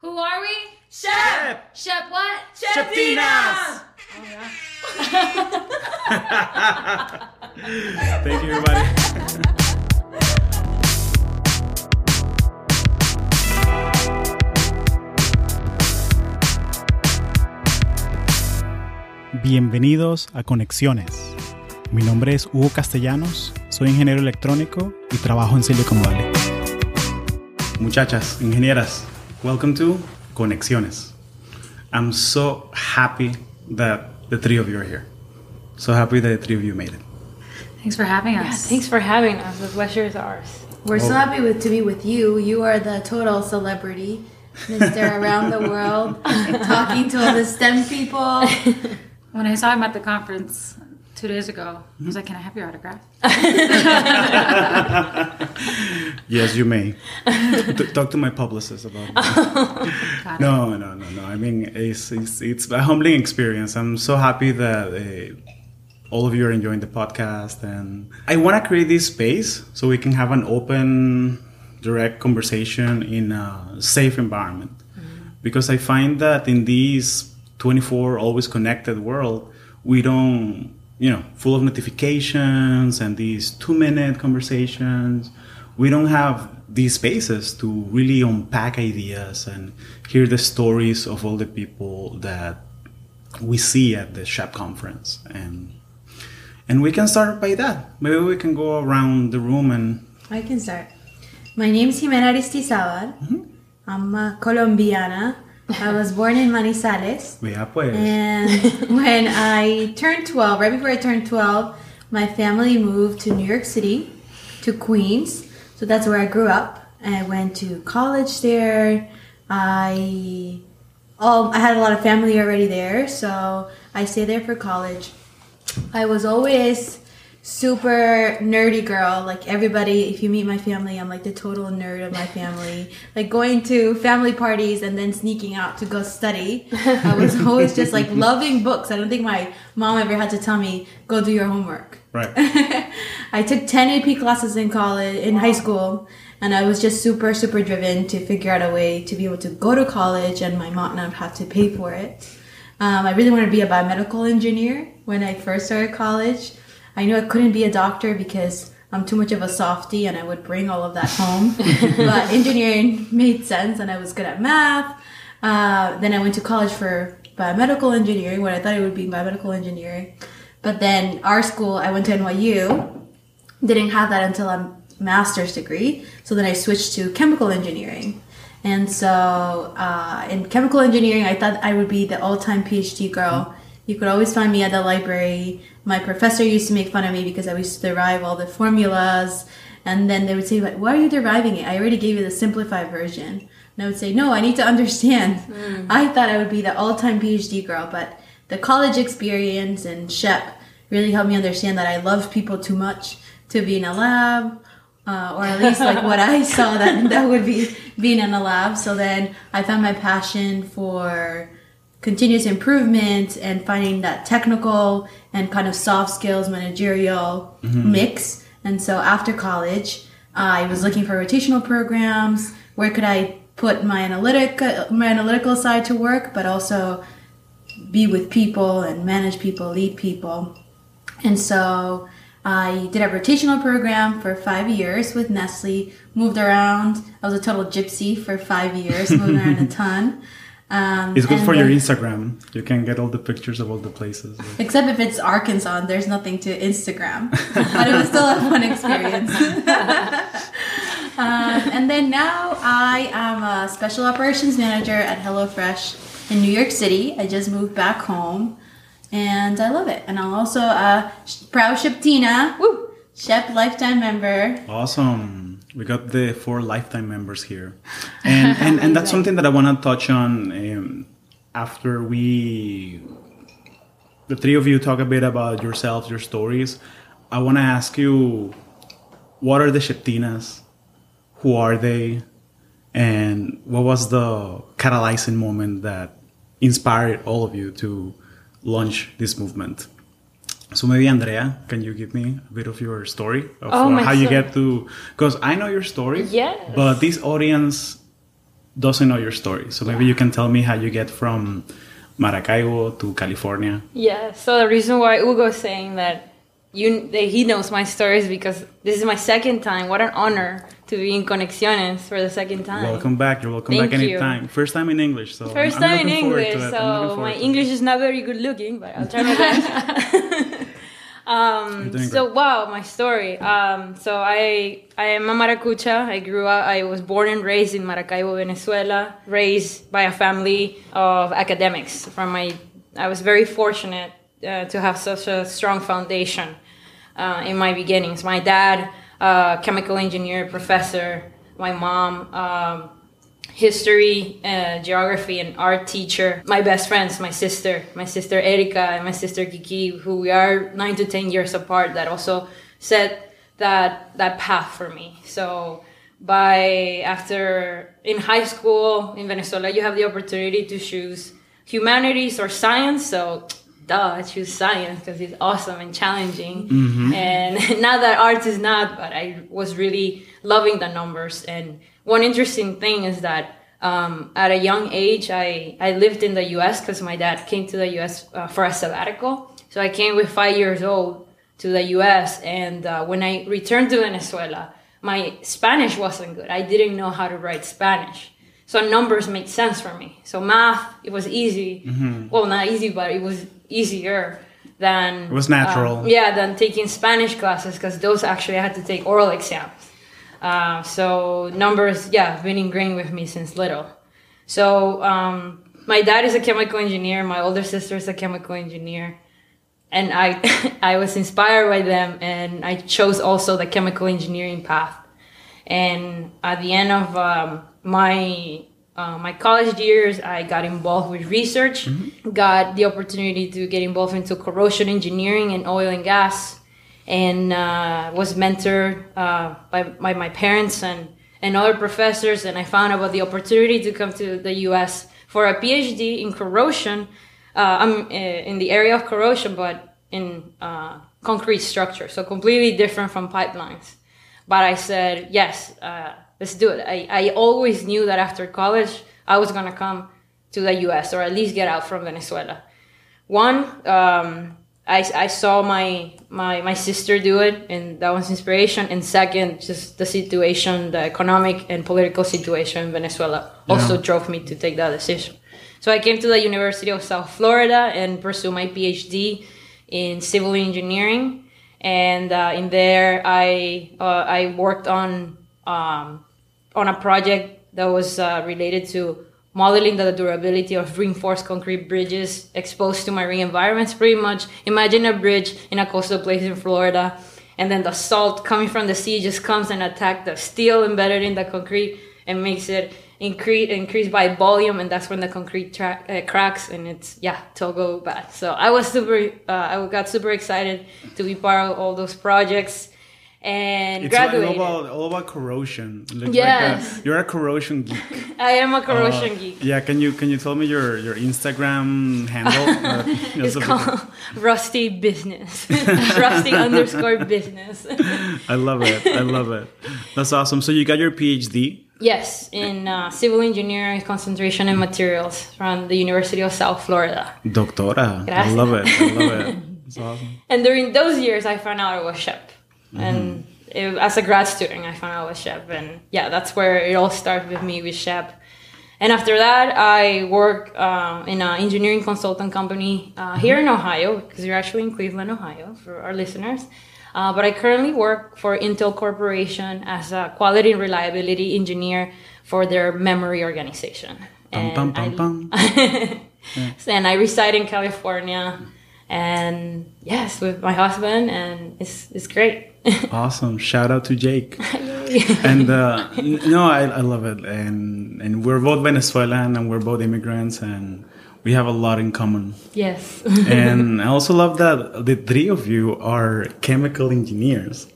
Who are we? Shep! Shep what? Sheptinas! Oh, yeah. Thank you, everybody. Bienvenidos a Conexiones. Mi nombre es Hugo Castellanos, soy ingeniero electrónico y trabajo en Silicon Valley. Muchachas, ingenieras, welcome to Conexiones. I'm so happy that the three of you are here. So happy that the three of you made it. Thanks for having us. Yeah, thanks for having us. The pleasure is ours. We're so oh. happy with, to be with you. You are the total celebrity, Mister around the world, talking to all the STEM people. When I saw him at the conference two days ago, I was like, "Can I have your autograph?" Yes, you may. T- talk to my publicist about it. No, no, no, no. I mean, it's, it's, it's a humbling experience. I'm so happy that uh, all of you are enjoying the podcast. And I want to create this space so we can have an open, direct conversation in a safe environment. Because I find that in this 24 always connected world, we don't, you know, full of notifications and these two minute conversations we don't have these spaces to really unpack ideas and hear the stories of all the people that we see at the SHPE conference and and we can start by that maybe we can go around the room and I can start. My name's Jimena Aristizábal. Mm-hmm. I'm a Colombiana. I was born in Manizales. vea pues And when I turned 12, right before I turned 12, my family moved to New York City, to Queens. So that's where I grew up. I went to college there. I all I had a lot of family already there, so I stayed there for college. I was always super nerdy girl. Like everybody, if you meet my family, I'm like the total nerd of my family. like going to family parties and then sneaking out to go study. I was always just like loving books. I don't think my mom ever had to tell me, go do your homework. right I took 10 AP classes in college, in high school, and I was just super, super driven to figure out a way to be able to go to college and my mom not have to pay for it. Um, I really wanted to be a biomedical engineer when I first started college. I knew I couldn't be a doctor because I'm too much of a softie and I would bring all of that home. but engineering made sense and I was good at math. Uh, then I went to college for biomedical engineering, what I thought it would be biomedical engineering. But then our school, I went to NYU, didn't have that until a master's degree. So then I switched to chemical engineering. And so uh, in chemical engineering, I thought I would be the all time PhD girl. You could always find me at the library. My professor used to make fun of me because I used to derive all the formulas. And then they would say, "But Why are you deriving it? I already gave you the simplified version. And I would say, No, I need to understand. I thought I would be the all time PhD girl, but the college experience and SHPE really helped me understand that I love people too much to be in a lab, uh, or at least like what I saw that that would be being in a lab. So then I found my passion for continuous improvement and finding that technical and kind of soft skills managerial mm-hmm. mix. And so after college, I was looking for rotational programs. Where could I put my analytic my analytical side to work, but also be with people and manage people, lead people. And so I did a rotational program for five years with Nestle, moved around. I was a total gypsy for five years, moved around a ton. Um, it's good and for your Instagram you can get all the pictures of all the places Except if it's Arkansas there's nothing to Instagram. but it was still a fun experience. um, and then now I am a special operations manager at HelloFresh in New York City. I just moved back home and I love it. And I'm also a proud SHPEtina, woo, SHPE lifetime member. Awesome. We got the four lifetime members here. And and, and that's something that I want to touch on um, after we, the three of you, talk a bit about yourselves, your stories. I want to ask you what are the SHPEtinas? Who are they? And what was the catalyzing moment that inspired all of you to launch this movement? So maybe Andrea, can you give me a bit of your story of Oh, uh, how you story. get to? Because I know your story, Yes. but this audience doesn't know your story. So maybe you can tell me how you get from Maracaibo to California. Yeah. So the reason why Hugo is saying that you that he knows my story is because this is my second time. What an honor to be in Conexiones for the second time. Welcome back. You're welcome Thank back you. anytime. First time in English. So First I'm, I'm time in looking forward to English, it. I'm looking so my. English is not very good looking, but I'll try my best. um, so great. wow, my story. Um, so I I am a Maracucha. I grew up. I was born and raised in Maracaibo, Venezuela. Raised by a family of academics. From my, I was very fortunate uh, to have such a strong foundation uh, in my beginnings. My dad, uh, chemical engineer, professor. My mom. Um, history, uh, geography, and art teacher. My best friends, my sister, my sister Erika, and my sister Kiki, who we are nine to ten years apart, that also set that that path for me. So by after in high school in Venezuela, you have the opportunity to choose humanities or science. So duh, I choose science because it's awesome and challenging. And not that art is not, but I was really loving the numbers. And one interesting thing is that um, at a young age, I, I lived in the US because my dad came to the US uh, for a sabbatical. So I came with five years old to the US. And uh, when I returned to Venezuela, my Spanish wasn't good. I didn't know how to write Spanish. So numbers made sense for me. So math, it was easy. Well, not easy, but it was easier than It was natural. uh, yeah, than taking Spanish classes because those actually I had to take oral exams. Uh, so numbers, yeah, have been ingrained with me since little. So um, my dad is a chemical engineer. My older sister is a chemical engineer, and I I was inspired by them, and I chose also the chemical engineering path. And at the end of um, my uh, my college years, I got involved with research, got the opportunity to get involved into corrosion engineering and oil and gas, and uh, was mentored uh, by, by my parents and, and other professors. And I found about the opportunity to come to the US for a PhD in corrosion. Uh, I'm uh, in the area of corrosion, but in uh, concrete structure, so completely different from pipelines. But I said, yes, uh, let's do it. I, I always knew that after college, I was going to come to the US or at least get out from Venezuela. One, um, I, I saw my, my, my sister do it, and that was inspiration. And second, just the situation, the economic and political situation in Venezuela also drove me to take that decision. So I came to the University of South Florida and pursue my PhD in civil engineering. And uh, in there, I uh, I worked on um, on a project that was uh, related to modeling the durability of reinforced concrete bridges exposed to marine environments. Pretty much, imagine a bridge in a coastal place in Florida, and then the salt coming from the sea just comes and attack the steel embedded in the concrete and makes it increase increase by volume, and that's when the concrete tra- uh, cracks and it's yeah, it'll go bad. So I was super, uh, I got super excited to be part of all those projects and It's all, graduated. all about all about corrosion. Like, like a- you're a corrosion geek. I am a corrosion Uh, geek. Yeah, can you can you tell me your your Instagram handle? Uh, It's called Rusty Business. Rusty underscore business. I love it. I love it. That's awesome. So you got your PhD. yes, in uh, civil engineering, concentration in materials from the University of South Florida. Doctora. I love it. I love it. It's awesome. And during those years, I found out I was SHPE. Mm-hmm. And it, as a grad student, I found out I was SHPE. And yeah, that's where it all started with me with SHPE. And after that, I work uh, in an engineering consultant company uh, Mm-hmm. here in Ohio, because you're actually in Cleveland, Ohio, for our listeners. Uh, but I currently work for Intel Corporation as a quality and reliability engineer for their memory organization. Pum, pum, I- pum, pum. and I reside in California. And yes, with my husband, and it's it's great. Awesome. Shout out to Jake. and uh, no, I, I love it. And and we're both Venezuelan and we're both immigrants and we have a lot in common. yes. and I also love that the three of you are chemical engineers.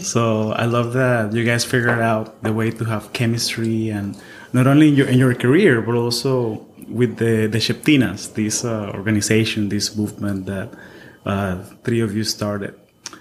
So I love that you guys figured out the way to have chemistry and not only in your in your career but also with the the SHPEtinas, this uh, organization, this movement that uh, three of you started.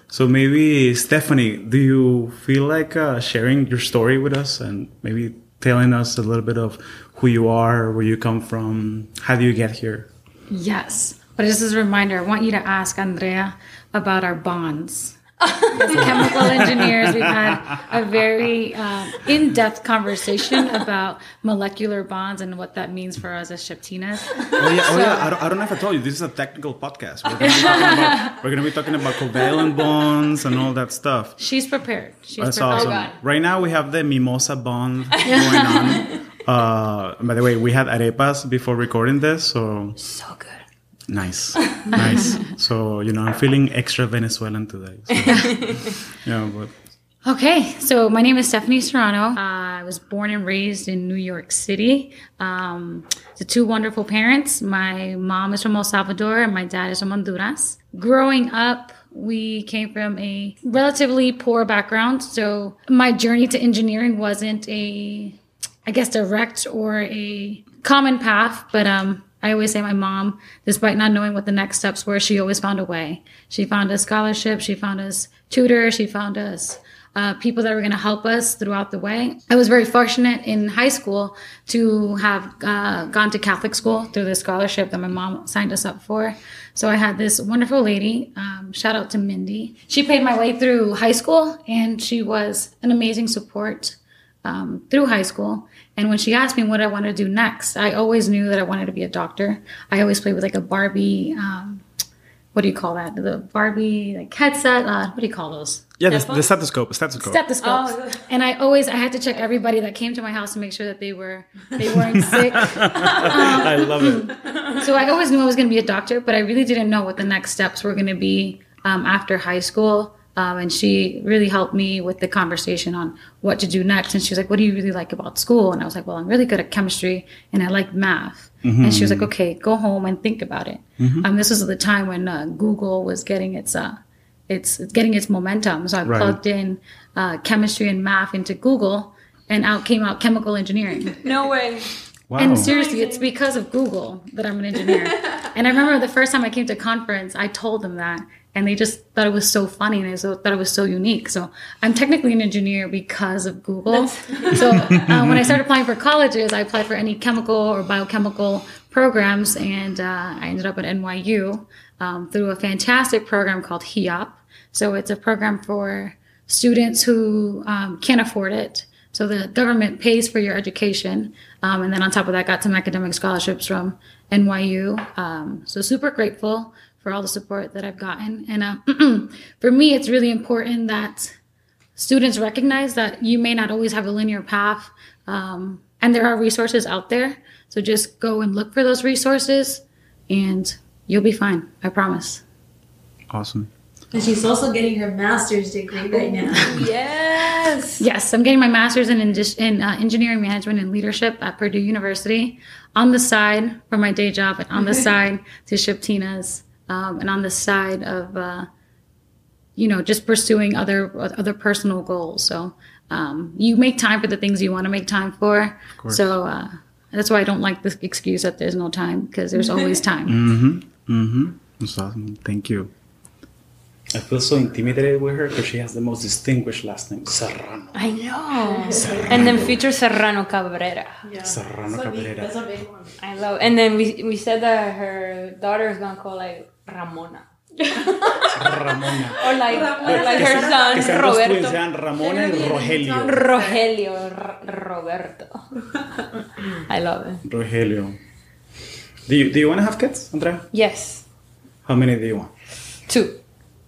So maybe Stephanie, do you feel like uh, sharing your story with us and maybe telling us a little bit of who you are, where you come from, how do you get here? Yes. But just as a reminder, I want you to ask Andrea about our bonds. As chemical engineers, we've had a very um, in-depth conversation about molecular bonds and what that means for us as SHPEtinas. Oh yeah, oh, yeah. I, don't, I don't know if I told you. This is a technical podcast. We're going to be talking about, we're gonna be talking about covalent bonds and all that stuff. She's prepared. She's That's prepared. awesome. God. Right now we have the mimosa bond going on. Uh, by the way, we had arepas before recording this, so So good. Nice, nice. So you know, I'm feeling extra Venezuelan today. So, yeah, but Okay, so my name is Stephanie Serrano. Uh, I was born and raised in New York City um, to two wonderful parents. My mom is from El Salvador and my dad is from Honduras. Growing up, we came from a relatively poor background, so my journey to engineering wasn't a, I guess, direct or a common path, but um, I always say my mom, despite not knowing what the next steps were, she always found a way. She found us scholarship, she found us tutors, she found us uh, people that were going to help us throughout the way. I was very fortunate in high school to have uh, gone to Catholic school through the scholarship that my mom signed us up for. So I had this wonderful lady, um, shout out to Mindy. She paid my way through high school and she was an amazing support um, through high school. And when she asked me what I wanted to do next, I always knew that I wanted to be a doctor. I always played with like a Barbie. Um, what do you call that? The Barbie like headset. Uh, what do you call those? yeah, the, the stethoscope, stethoscope. Stethoscopes. Oh. and I always I had to check everybody that came to my house to make sure that they were they weren't sick. I love it. So I always knew I was going to be a doctor, but I really didn't know what the next steps were going to be um, after high school. Um, and she really helped me with the conversation on what to do next. And she was like, "What do you really like about school?" And I was like, "Well, I'm really good at chemistry and I like math." And she was like, "Okay, go home and think about it." Um, this was the time when uh, Google was getting its uh, it's, it's getting its momentum. So I Right. plugged in uh, chemistry and math into Google, and out came out chemical engineering. No way. Wow. And seriously, it's because of Google that I'm an engineer. and I remember the first time I came to conference, I told them that, and they just thought it was so funny and they so, thought it was so unique. So I'm technically an engineer because of Google. so uh, when I started applying for colleges, I applied for any chemical or biochemical programs, and uh, I ended up at NYU um, through a fantastic program called HEOP. So it's a program for students who um, can't afford it. So the government pays for your education, um, and then on top of that, got some academic scholarships from NYU. Um, so super grateful for all the support that I've gotten. And uh, for me, it's really important that students recognize that you may not always have a linear path, um, and there are resources out there. So just go and look for those resources, and you'll be fine. I promise. awesome. And she's also getting her master's degree right now. Yes. Yes, I'm getting my master's in, in uh, engineering management and leadership at Purdue University on the side for my day job, and on the side to SHPEtinas, um, and on the side of, uh, you know, just pursuing other other personal goals. So um, you make time for the things you want to make time for. So uh, that's why I don't like the excuse that there's no time because there's always time. Mm-hmm. That's awesome. Thank you. I feel so intimidated with her because she has the most distinguished last name, Serrano. I know. And then future Serrano Cabrera. Serrano Cabrera. That's a big one. I love. And then we we said that her daughter is gonna call like Ramona. Ramona. Or like, or like Que her sean- son que sean dos twins, Roberto. sean Ramona y Rogelio. Rogelio, R- Roberto. I love it. Rogelio. Do you, do you want to have kids, Andrea? Yes. How many do you want? Two.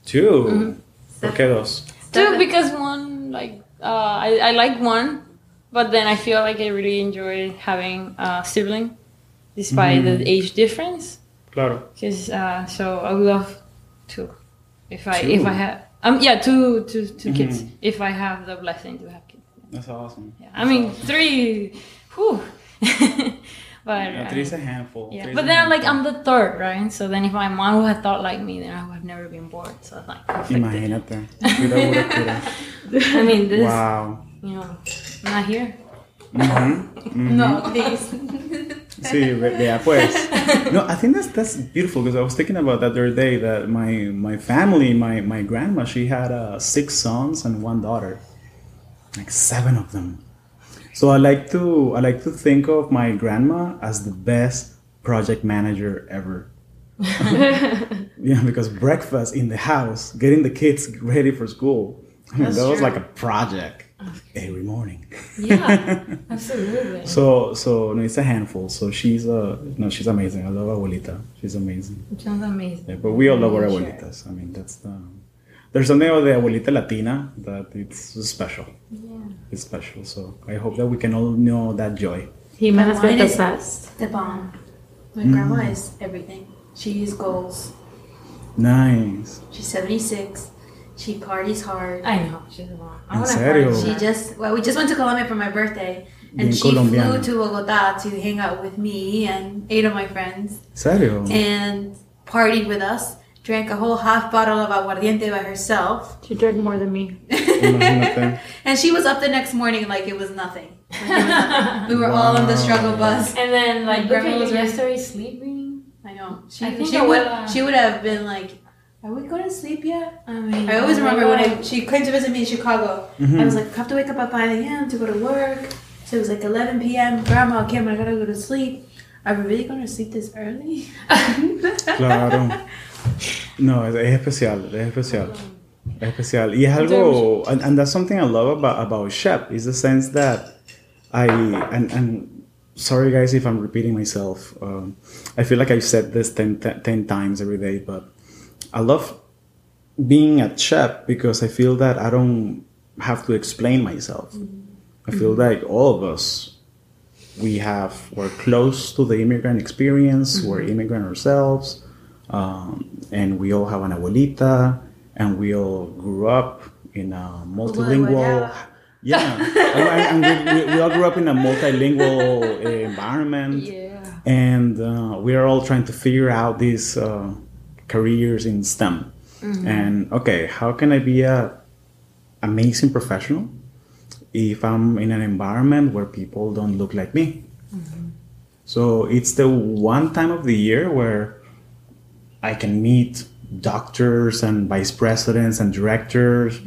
2 Mm-hmm. ¿Por qué dos? Two because one like uh, I I like one, but then I feel like I really enjoy having a sibling, despite the age difference. Claro. Cause uh, so I would love two, if I Two? if I have um yeah two two two kids if I have the blessing to have kids. That's awesome. Yeah. I mean three, whew. but Yeah, uh, three's a handful. yeah, Three's but a then like. I'm the third, right? So then if my mom would have thought like me, then I would have never been born. So it's like perfect. Imagínate. I mean this, Wow. you know, not here. Mm-hmm. No, please. Sí, vea pues. No, I think that's that's beautiful because I was thinking about that the other day that my my family, my my grandma, she had uh, six sons and one daughter, like seven of them. So I like to I like to think of my grandma as the best project manager ever. yeah, because breakfast in the house, getting the kids ready for school, I mean, that was like a project every morning. Yeah, absolutely. So so no, it's a handful. So she's uh no, she's amazing. I love abuelita. She's amazing. Sounds amazing. Yeah, but we all love our Sure. abuelitas. I mean, that's the there's something about the abuelita Latina that it's special. Yeah. It's special. So I hope that we can all know that joy. Jimena's Mine been the is- best. The bomb. My Mm. grandma is everything. She's goals. Nice. She's 76. She parties hard. I know. She's a lot. I En wanna serio? find She just well, we just went to Colombia for my birthday, Bien and she colombiana. flew to Bogota to hang out with me and eight of my friends, Serio? and partied with us. Drank a whole half bottle of aguardiente by herself, She drank more than me. And she was up the next morning like it was nothing. Like it was nothing. we were all on the struggle bus. And then like My grandma was you right. yesterday sleeping. I know. She, I think she I would uh, she would have been like, "Are we going to sleep yet?" I mean, I always remember when I, she came to visit me in Chicago. I was like, I have to wake up at 5 a.m. to go to work. So it was like 11 p.m. Grandma, Kim, I gotta go to sleep. Are we really going to sleep this early? Claro. No, es, es especial, es especial. Es especial. Y es algo, and, and that's something I love about, about SHPE, is the sense that I, and, and sorry guys if I'm repeating myself. Um, I feel like I've said this 10, 10, 10 times every day, but I love being a SHPE because I feel that I don't have to explain myself. I feel like all of us, we have, we're close to the immigrant experience, we're immigrant ourselves, um, and we all have an abuelita, and we all grew up in a multilingual. Yeah, and, and we, we, all grew up in a multilingual environment Yeah. and uh, we are all trying to figure out this uh, careers in STEM. Mm-hmm. And okay, how can I be a amazing professional if I'm in an environment where people don't look like me? Mm-hmm. So it's the one time of the year where I can meet doctors and vice presidents and directors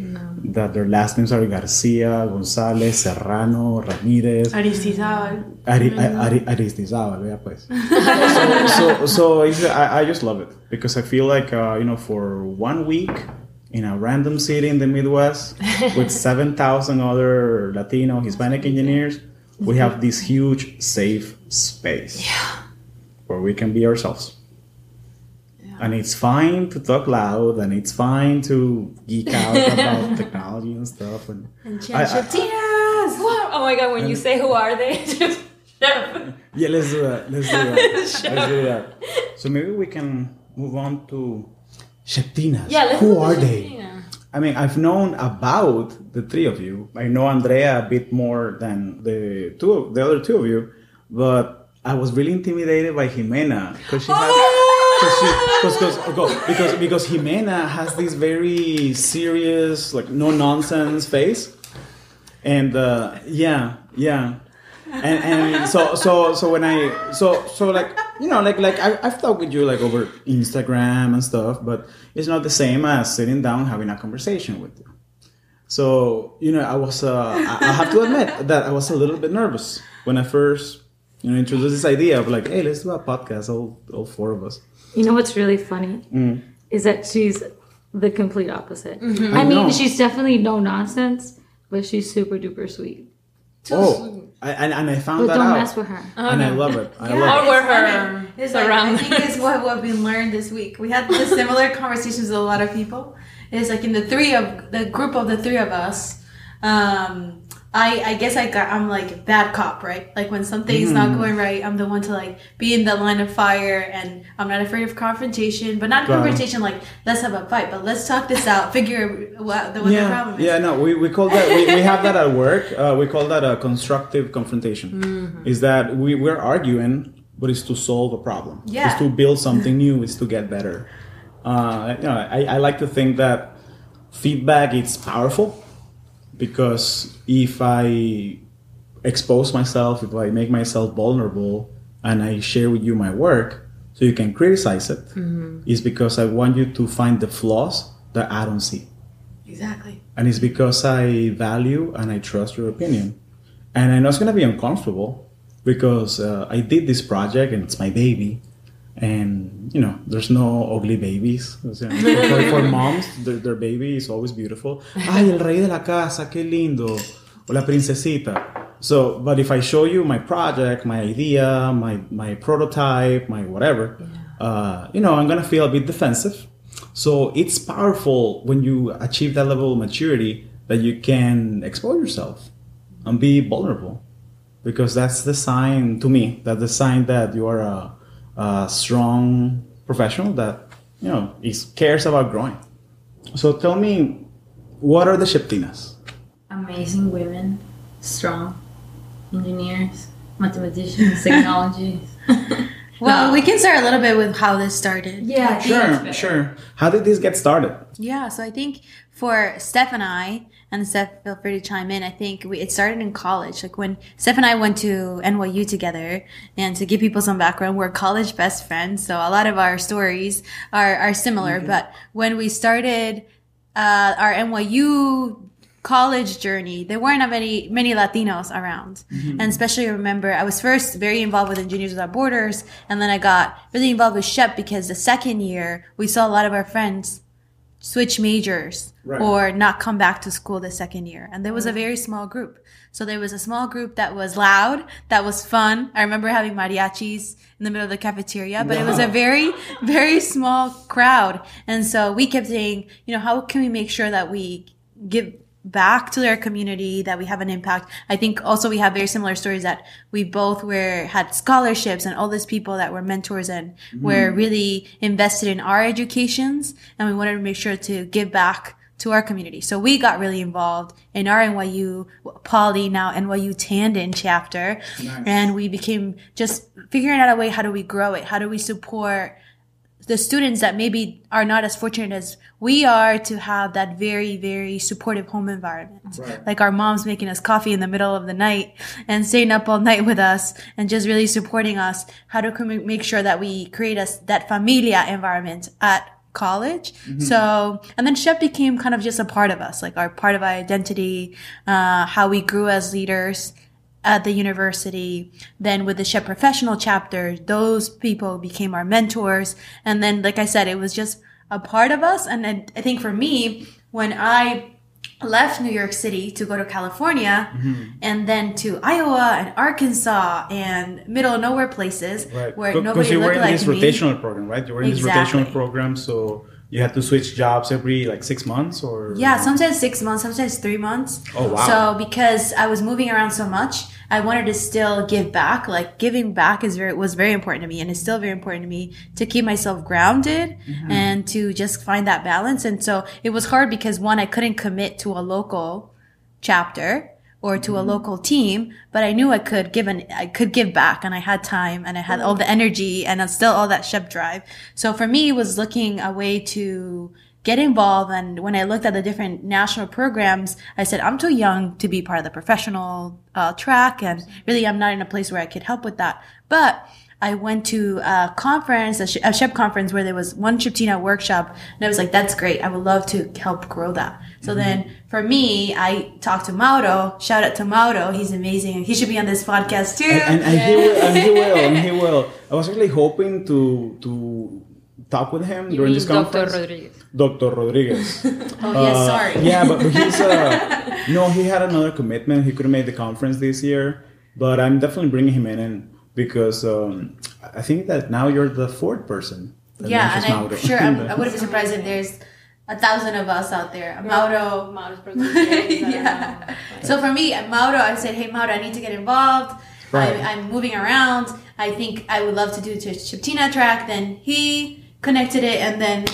that their last names are Garcia, Gonzalez, Serrano, Ramirez. Aristizabal. Ari, Ari, Aristizábal, yeah, pues. so, so, so I, I just love it because I feel like, uh, you know, for one week in a random city in the Midwest with 7,000 other Latino, Hispanic engineers, we have this huge safe space where we can be ourselves. And it's fine to talk loud and it's fine to geek out about technology and stuff. And And I- I- Chachatinas! What? Oh my god, when you say who are they? Just Yeah, let's do that. Let's do that. let's do that. So maybe we can move on to SHPEtinas. Yeah, let's Who are they? I mean, I've known about the three of you. I know Andrea a bit more than the two, of, the other two of you, but I was really intimidated by Jimena because she has. Cause oh! She, cause, cause, go- because because Jimena has this very serious, like no nonsense face, and uh, yeah, yeah, and and so so so when I so so like you know like like I, I've talked with you like over Instagram and stuff, but it's not the same as sitting down having a conversation with you. So you know I was uh, I, I have to admit that I was a little bit nervous when I first you know introduced this idea of like hey let's do a podcast all all four of us. You know what's really funny Mm. is that she's the complete opposite. Mm-hmm. I, I mean, know. she's definitely no nonsense, but she's super duper sweet. oh, I, and, and I found But that don't out, mess with her. and I love it. I Yeah. love Or it. we're it's her. It's like, I think it's what, what we learned this week. We had the similar conversations with a lot of people. It's like in the three of the group of the three of us. Um, I I guess I got I'm like bad cop, right? Like when something's not Mm-hmm. going right, I'm the one to like be in the line of fire, and I'm not afraid of confrontation, but not confrontation like let's have a fight, but let's talk this out, figure what the, what the yeah, problem is. yeah, no, we, we call that we, we have that at work. Uh, we call that a constructive confrontation. Mm-hmm. Is that we we're arguing, but it's to solve a problem. Yeah. It's to build something new. It's to get better. Uh, you know, I, I like to think that feedback is powerful because if I expose myself, if I make myself vulnerable, and I share with you my work, so you can criticize it, is because I want you to find the flaws that I don't see Exactly. and it's because I value and I trust your opinion. and I know it's gonna be uncomfortable because uh, I did this project and it's my baby, and you know there's no ugly babies. O sea, for, for moms, their, their baby is always beautiful. Ay, el rey de la casa, qué lindo, o la princesita. So, but if I show you my project, my idea, my my prototype, my whatever, uh, you know, I'm gonna feel a bit defensive. So it's powerful when you achieve that level of maturity that you can expose yourself and be vulnerable, because that's the sign to me. That's the sign that you are a, a strong professional that you know is cares about growing. So tell me, what are the SHPEtinas? Amazing women, strong engineers, mathematicians, technologies. Well, we can start a little bit with how this started. yeah, Sure, sure. How did this get started? Yeah, so I think for Steph and I, and Steph, feel free to chime in. I think we, it started in college. Like when Steph and I went to NYU together, and to give people some background, we're college best friends. So a lot of our stories are, are similar. But when we started uh, our NYU college journey, there weren't many many Latinos around, mm-hmm. and especially I remember I was first very involved with Engineers Without Borders, and then I got really involved with SHPE because the second year we saw a lot of our friends switch majors Right. or not come back to school the second year. And there was a very small group. So there was a small group that was loud, that was fun. I remember having mariachis in the middle of the cafeteria, but it was a very, very small crowd. And so we kept saying, you know, how can we make sure that we give back to their community that we have an impact. I think also we have very similar stories that we both were had scholarships and all these people that were mentors and mm-hmm. were really invested in our educations and we wanted to make sure to give back to our community. So we got really involved in our nyu poly now nyu tandon chapter. And we became just figuring out a way how do we grow it? How do we support the students that maybe are not as fortunate as we are to have that very, very supportive home environment. Like our moms making us coffee in the middle of the night and staying up all night with us and just really supporting us. How do we make sure that we create us that familia environment at college? So, and then SHPE became kind of just a part of us, like our part of our identity, uh, how we grew as leaders at the university. Then with the SHPE Professional chapter, those people became our mentors. And then, like I said, it was just a part of us. And I, I think for me, when I left New York City to go to California mm-hmm. and then to Iowa and Arkansas and middle of nowhere places where Because nobody you were looked in like this me. rotational program, right? You were in Exactly. this rotational program, so you had to switch jobs every like six months, or Yeah, sometimes six months, sometimes three months. Oh, wow. So because I was moving around so much, I wanted to still give back. Like giving back is very was very important to me, and it's still very important to me to keep myself grounded Mm-hmm. and to just find that balance. And so it was hard because one, I couldn't commit to a local chapter or to a Mm-hmm. local team, but I knew I could give an I could give back, and I had time, and I had all the energy, and still all that SHPE drive. So for me, it was looking a way to get involved. And when I looked at the different national programs, I said, I'm too young to be part of the professional uh, track. And really, I'm not in a place where I could help with that. But I went to a conference, a, sh- a SHPE conference where there was one SHPEtina workshop. And I was like, that's great. I would love to help grow that. So then for me, I talked to Mauro. Shout out to Mauro. He's amazing. He should be on this podcast too. and, and, and he will, and he will, and he will. I was really hoping to to talk with him during this Dr. conference. Rodriguez. Dr. Rodriguez. oh, yes, Uh, sorry. Yeah, but, but he's uh, no, he had another commitment. He couldn't make the conference this year, but I'm definitely bringing him in, and because um, I think that now you're the fourth person. Yeah, and I'm Mauro. sure I'm, I wouldn't be surprised if there's a thousand of us out there. Mauro. Mauro's yeah. So for me, Mauro, I said, "Hey, Mauro, I need to get involved. Right. I, I'm moving around. I think I would love to do to SHPEtina track." Then he connected it, and then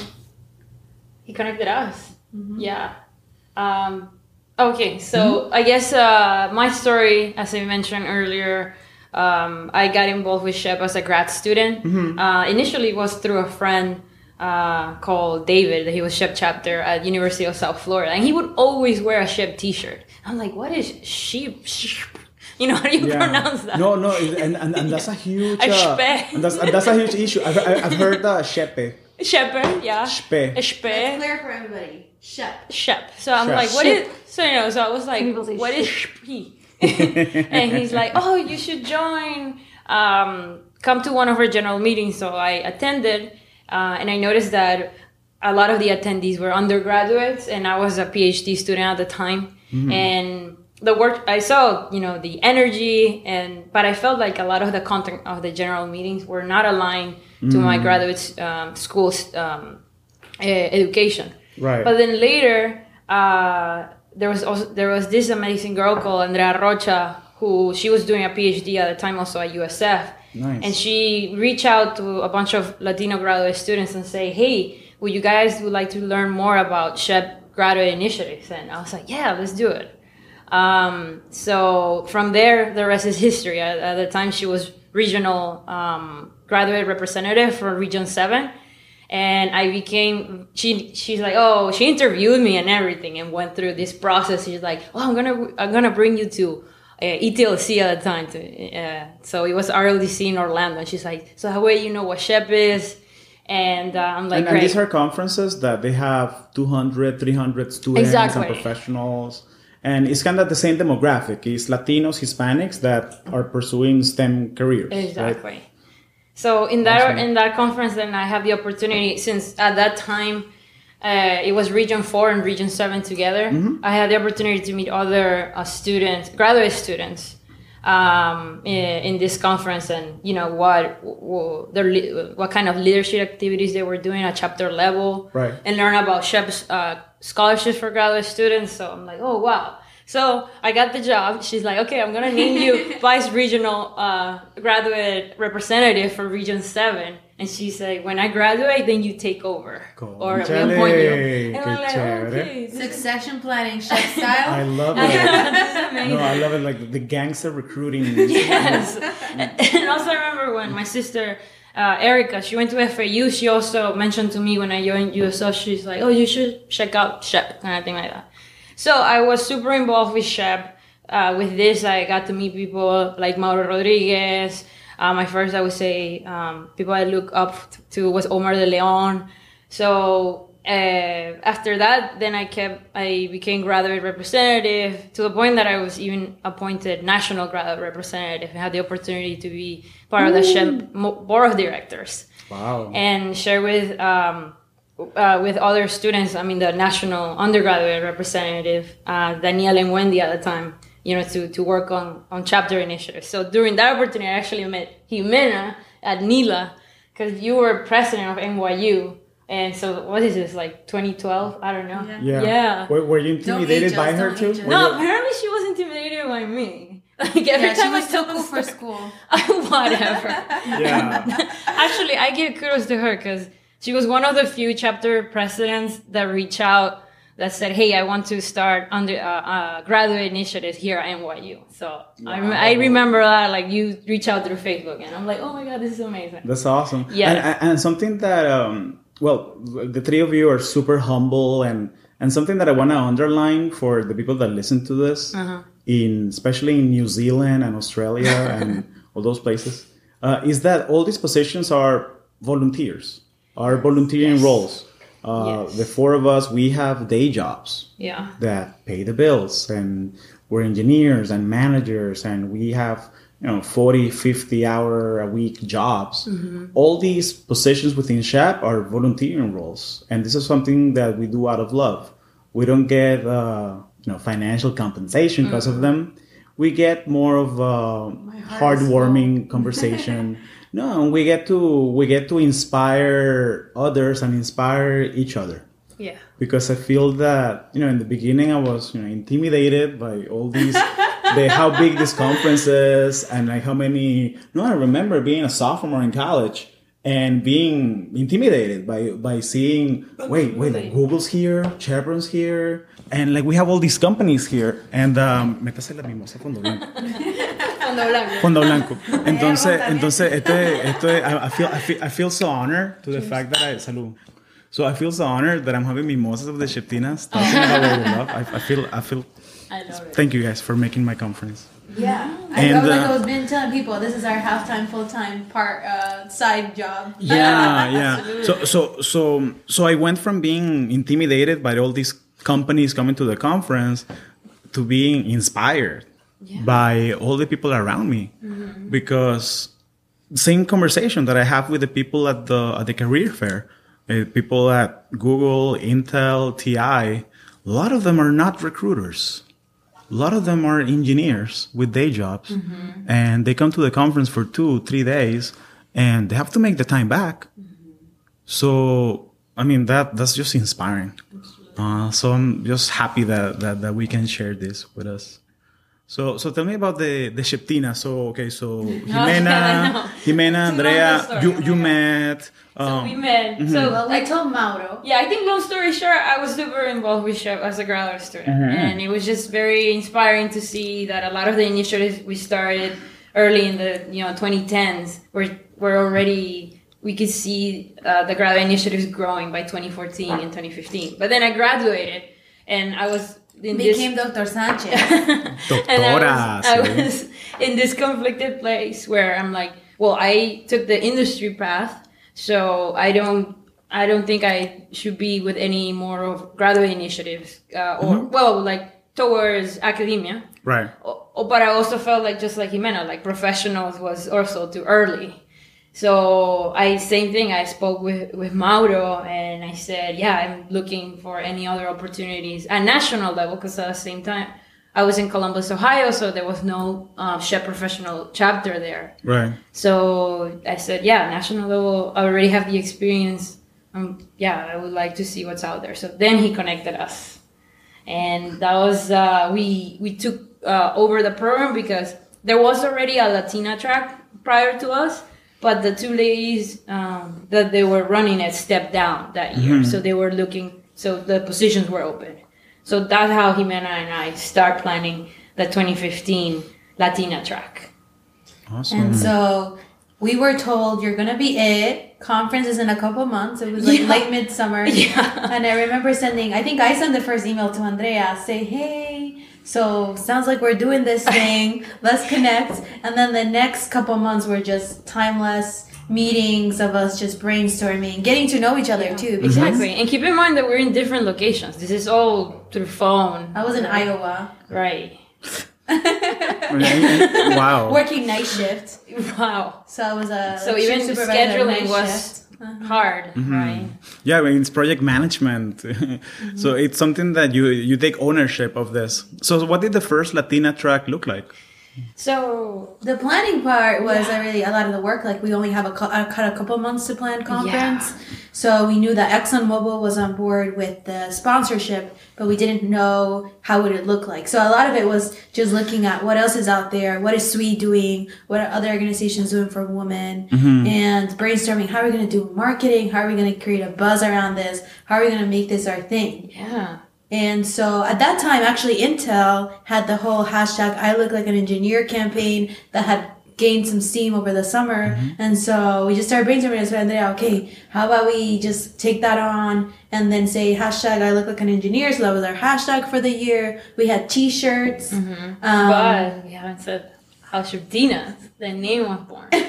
He connected us. Yeah. Um, okay, so I guess uh, my story, as I mentioned earlier, um, I got involved with SHPE as a grad student. Uh, initially, it was through a friend uh, called David. That he was SHPE chapter at University of South Florida, and he would always wear a SHPE T-shirt. I'm like, what is sheep? You know how do you Yeah. pronounce that? No, no, and, and, and that's a huge. A uh, spe. and that's, and that's a huge issue. I've, I've I've heard the shepe. Shepherd, yeah. Spe. A spe. clear for everybody. Shep. Shep. So I'm Shep. like, what Shep. is? So you know, so I was like, people say what is ship. and he's like, "Oh, you should join. Um, come to one of our general meetings." So I attended, uh, and I noticed that a lot of the attendees were undergraduates, and I was a PhD student at the time, and the work I saw, you know, the energy and but I felt like a lot of the content of the general meetings were not aligned to my graduate um, school's um, education. Right. But then later, uh, there was also there was this amazing girl called Andrea Rocha who she was doing a PhD at the time also at USF. Nice. And she reached out to a bunch of Latino graduate students and say, "Hey, would you guys would like to learn more about SHPE graduate initiatives?" And I was like, "Yeah, let's do it." Um, so from there, the rest is history. At, at the time, she was regional um, graduate representative for Region Seven, and I became. She she's like, oh, she interviewed me and everything, and went through this process. She's like, oh, I'm gonna I'm gonna bring you to. Uh, ETLC at the time, to, uh, so it was RLDC in Orlando. And she's like, "So how way you know what SHPE is?" And uh, I'm like, and, and these are conferences that they have 200 300 students Exactly. and professionals and it's kind of the same demographic it's latinos hispanics that are pursuing stem careers right? Exactly. So in that Awesome. in that conference, then I have the opportunity since at that time uh, it was Region Four and Region Seven together. Mm-hmm. I had the opportunity to meet other uh, students, graduate students, um, in, in this conference, and you know what what, their, what kind of leadership activities they were doing at chapter level, Right. and learn about SHEP's uh, scholarships for graduate students. So I'm like, oh wow. So I got the job. She's like, okay, I'm gonna name you vice regional uh, graduate representative for Region Seven. And she's like, when I graduate, then you take over, or we appoint you. And I'm like, chévere. okay, Succession planning, chef i love it this is amazing. no i love it like the gangster recruiting yes. and also I remember when my sister uh, Erica, she went to FAU. She also mentioned to me when I joined USF, she's like, "Oh, you should check out SHPE," kind of thing like that. So I was super involved with SHPE. Uh, with this, I got to meet people like Mauro Rodriguez. Uh, my first, I would say, um, people I look up to was Omar de Leon. So uh, after that, then I kept, I became graduate representative to the point that I was even appointed national graduate representative. I had the opportunity to be part of the SHPE board of directors wow and share with um, uh, with other students. I mean, the national undergraduate representative, uh, Daniel and Wendy at the time, you know, to, to work on, on chapter initiatives. So during that opportunity, I actually met Jimena at NILA because you were president of NYU. And so, what is this, like 2012? I don't know. yeah Yeah. Were, were you Don't intimidated age by her too age us. Were No, you- apparently she was intimidated by me. Like every Yeah, she time was I too told cool for stuff- school. Whatever. yeah Actually, I give kudos to her because she was one of the few chapter presidents that reached out that said, "Hey, I want to start under uh, uh, graduate initiative here at NYU." So I, rem- I remember that, like you reach out through Facebook, and I'm like, "Oh my god, this is amazing." That's awesome. Yeah, And, and something that, um, well, the three of you are super humble, and and something that I want to underline for the people that listen to this, in especially in New Zealand and Australia and all those places, uh, is that all these positions are volunteers, are volunteering roles. Uh, Yes. The four of us, we have day jobs Yeah. that pay the bills and we're engineers and managers and we have you know 40 50 hour a week jobs. All these positions within SHPE are volunteering roles and this is something that we do out of love. We don't get uh, you know financial compensation because of them. We get more of uh, a heartwarming conversation. No and we get to we get to inspire others and inspire each other. Yeah. because I feel that you know in the beginning I was you know intimidated by all these the how big this conference is and like how many no I remember being a sophomore in college and being intimidated by by seeing wait wait like Google's here Chevron's here and like we have all these companies here and um métase la mimosa fondo blanco Fondo blanco. Fondo Blanco. Entonces, entonces este, esto I, I feel, I feel, I feel so honored to the fact that I, salud. So I feel so honored that I'm having mimosas of the SHPEtinas talking about what we love. I, I feel, I feel, I thank you guys for making my conference. Yeah. I And, felt like uh, I've been telling people this is our half time, full time part uh, side job. Yeah, yeah. So, so, so, so I went from being intimidated by all these companies coming to the conference to being inspired by all the people around me because same conversation that I have with the people at the at the career fair, uh, people at Google, Intel, TI. A lot of them are not recruiters. A lot of them are engineers with day jobs, and they come to the conference for two, three days, and they have to make the time back. So I mean that that's just inspiring. Uh, so I'm just happy that, that that we can share this with us. So so tell me about the the SHPEtina. So okay, so I Jimena, know. Jimena, It's a long Andrea, story. you you God. met. So Um, we met. So Well, I I told Mauro. Yeah, I think long story short, I was super involved with SHPE as a graduate student, and it was just very inspiring to see that a lot of the initiatives we started early in the you know 2010s were were already we could see uh, the graduate initiatives growing by 2014 and 2015. But then I graduated, and I was in this Became Dr. Sanchez. and I Doctora, was, I was in this conflicted place where I'm like, well, I took the industry path, so I don't, I don't think I should be with any more of graduate initiatives, uh, or well, like towards academia. right. O- o- But I also felt like just like Jimena, like professionals was also too early. So I same thing. I spoke with with Mauro and I said, yeah, I'm looking for any other opportunities at national level because at the same time I was in Columbus, Ohio, so there was no uh, SHPE professional chapter there. Right. So I said, yeah, national level. I already have the experience. Um, yeah, I would like to see what's out there. So then he connected us, and that was uh, we we took uh, over the program because there was already a Latina track prior to us, but the two ladies um, that they were running it stepped down that year, so they were looking. So the positions were open. So that's how Jimena and I start planning the 2015 Latina track. Awesome. And so we were told you're gonna be it. Conference is in a couple months. It was like Yeah. late midsummer. Yeah. And I remember sending I think I sent the first email to Andrea, say, Hey, so sounds like we're doing this thing. Let's connect. And then the next couple months were just timeless meetings of us just brainstorming, getting to know each other too. Because Exactly. Mm-hmm. And keep in mind that we're in different locations. This is all through phone. I was in Iowa. Right. Wow. Working night shift. Wow. So I was a So like, even scheduling night was shift. Hard, right? Yeah, I mean, it's project management. Mm-hmm. so it's something that you you take ownership of this. So what did the first Latina track look like? So The planning part was uh, really a lot of the work. Like we only have a, cou- uh, cut a couple months to plan conference, so we knew that ExxonMobil was on board with the sponsorship, but we didn't know how it would it look like. So a lot of it was just looking at what else is out there, what is SWE doing, what are other organizations doing for women, and brainstorming how are we going to do marketing, how are we going to create a buzz around this, how are we going to make this our thing. yeah. And so at that time, actually, Intel had the whole hashtag I look like an engineer campaign that had gained some steam over the summer. And so we just started brainstorming and said, Andrea, okay, how about we just take that on and then say hashtag I look like an engineer. So that was our hashtag for the year. We had t-shirts. Um, But we haven't said how SHPEtina, the name was born.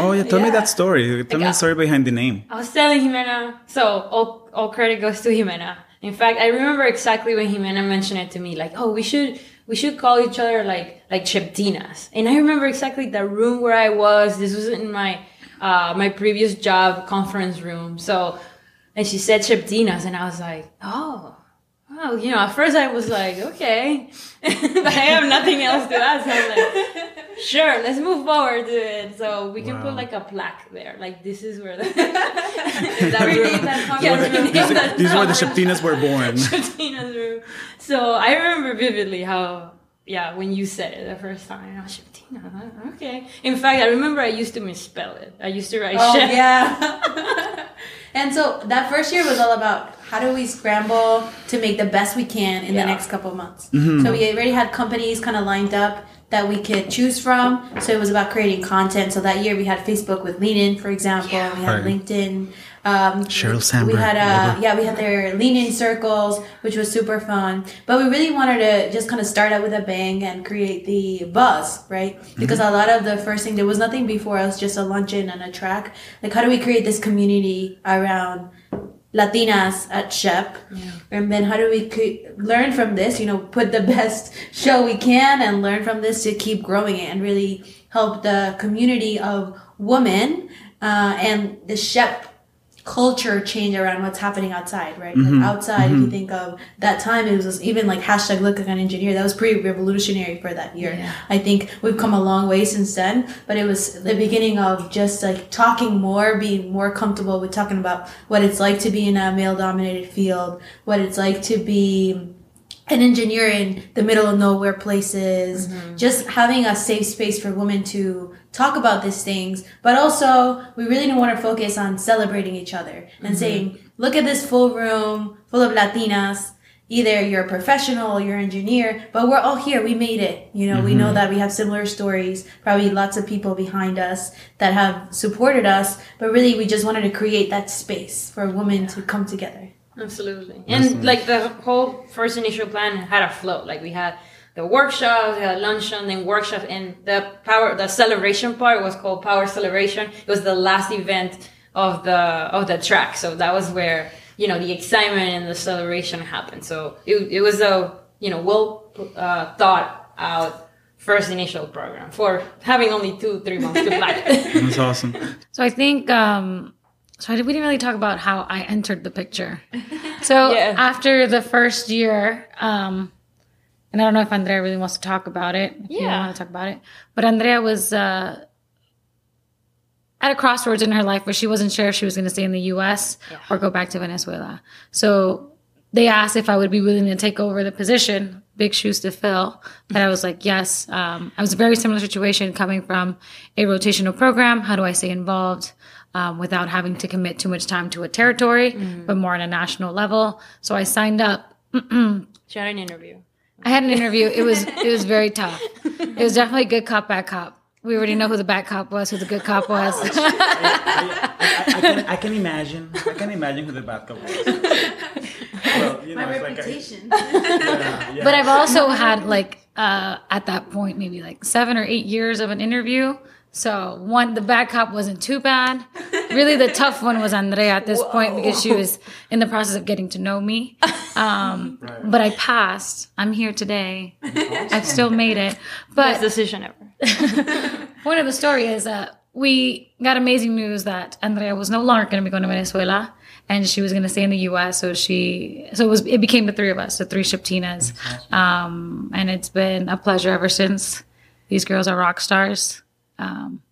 Oh yeah, tell me that story. Tell me the story behind the name. I was telling Jimena, so all, all credit goes to Jimena. In fact, I remember exactly when Jimena mentioned it to me, like, oh, we should we should call each other like like SHPEtinas. And I remember exactly the room where I was. This was in my uh, my previous job conference room. So, and she said SHPEtinas, and I was like, oh. Oh, you know, at first I was like, okay, but I have nothing else to ask. So I was like, sure, let's move forward to it. So we can Wow. put like a plaque there, like this is where the that Rename room- that Yeah, conference room. rename that These were the conference SHPEtinas were born. SHPEtina's room. So I remember vividly how, yeah, when you said it the first time, oh, I was SHPEtina, okay. In fact, I remember I used to misspell it. I used to write Oh Shep- yeah. And so that first year was all about how do we scramble to make the best we can in Yeah. the next couple months. Mm-hmm. So we already had companies kind of lined up that we could choose from. So it was about creating content. So that year we had Facebook with Lean In, for example. We had Right. LinkedIn. Um, Sheryl We had uh, her. yeah, we had their Lean In circles, which was super fun. But we really wanted to just kind of start out with a bang and create the buzz, right? Because a lot of the first thing there was nothing before us, just a luncheon and a track. Like, how do we create this community around Latinas at SHPE, and then how do we co- learn from this? You know, put the best show we can and learn from this to keep growing it and really help the community of women uh, and the SHPE culture change around what's happening outside, right? Like mm-hmm. outside, if you mm-hmm. think of that time, it was even like hashtag look like an engineer. That was pretty revolutionary for that year. I think we've come a long way since then, but it was the beginning of just like talking more, being more comfortable with talking about what it's like to be in a male dominated field, what it's like to be an engineer in the middle of nowhere places, mm-hmm. just having a safe space for women to talk about these things. But also, we really want to focus on celebrating each other and mm-hmm. saying, look at this full room full of Latinas. Either you're a professional, you're an engineer, but we're all here. We made it. You know, we know mm-hmm. that we have similar stories, probably lots of people behind us that have supported us, but really we just wanted to create that space for women to come together. Absolutely. And like the whole first initial plan had a flow. Like we had the workshops, we had luncheon, then workshop, and the power, the celebration part was called Power Celebration. It was the last event of the of the track, so that was where you know the excitement and the celebration happened. So it it was a you know well uh, thought out first initial program for having only two three months to plan. That's awesome. So I think um so I, we didn't really talk about how I entered the picture. So Yeah. after the first year, um and I don't know if Andrea really wants to talk about it. If you Yeah. want to talk about it. But Andrea was uh at a crossroads in her life where she wasn't sure if she was going to stay in the US or go back to Venezuela. So they asked if I would be willing to take over the position, big shoes to fill. But I was like, yes. Um, I was a very similar situation coming from a rotational program. How do I stay involved um, without having to commit too much time to a territory, but more on a national level? So I signed up. she had an interview. I had an interview. It was it was very tough. It was definitely good cop, bad cop. We already know who the bad cop was, who the good cop was. I, I, can, I can imagine. I can imagine who the bad cop was. Well, you know, My it's like a- reputation. yeah, yeah. but I've also had like uh, at that point maybe like seven or eight years of an interview. So one, the bad cop wasn't too bad. Really, the tough one was Andrea at this point because she was in the process of getting to know me. Um, But I passed. I'm here today. I've still made it. But Best decision ever. point of the story is that we got amazing news that Andrea was no longer going to be going to Venezuela and she was going to stay in the U.S. So she, so it was, it became the three of us, the three SHPEtinas. Um, and it's been a pleasure ever since. These girls are rock stars. Um,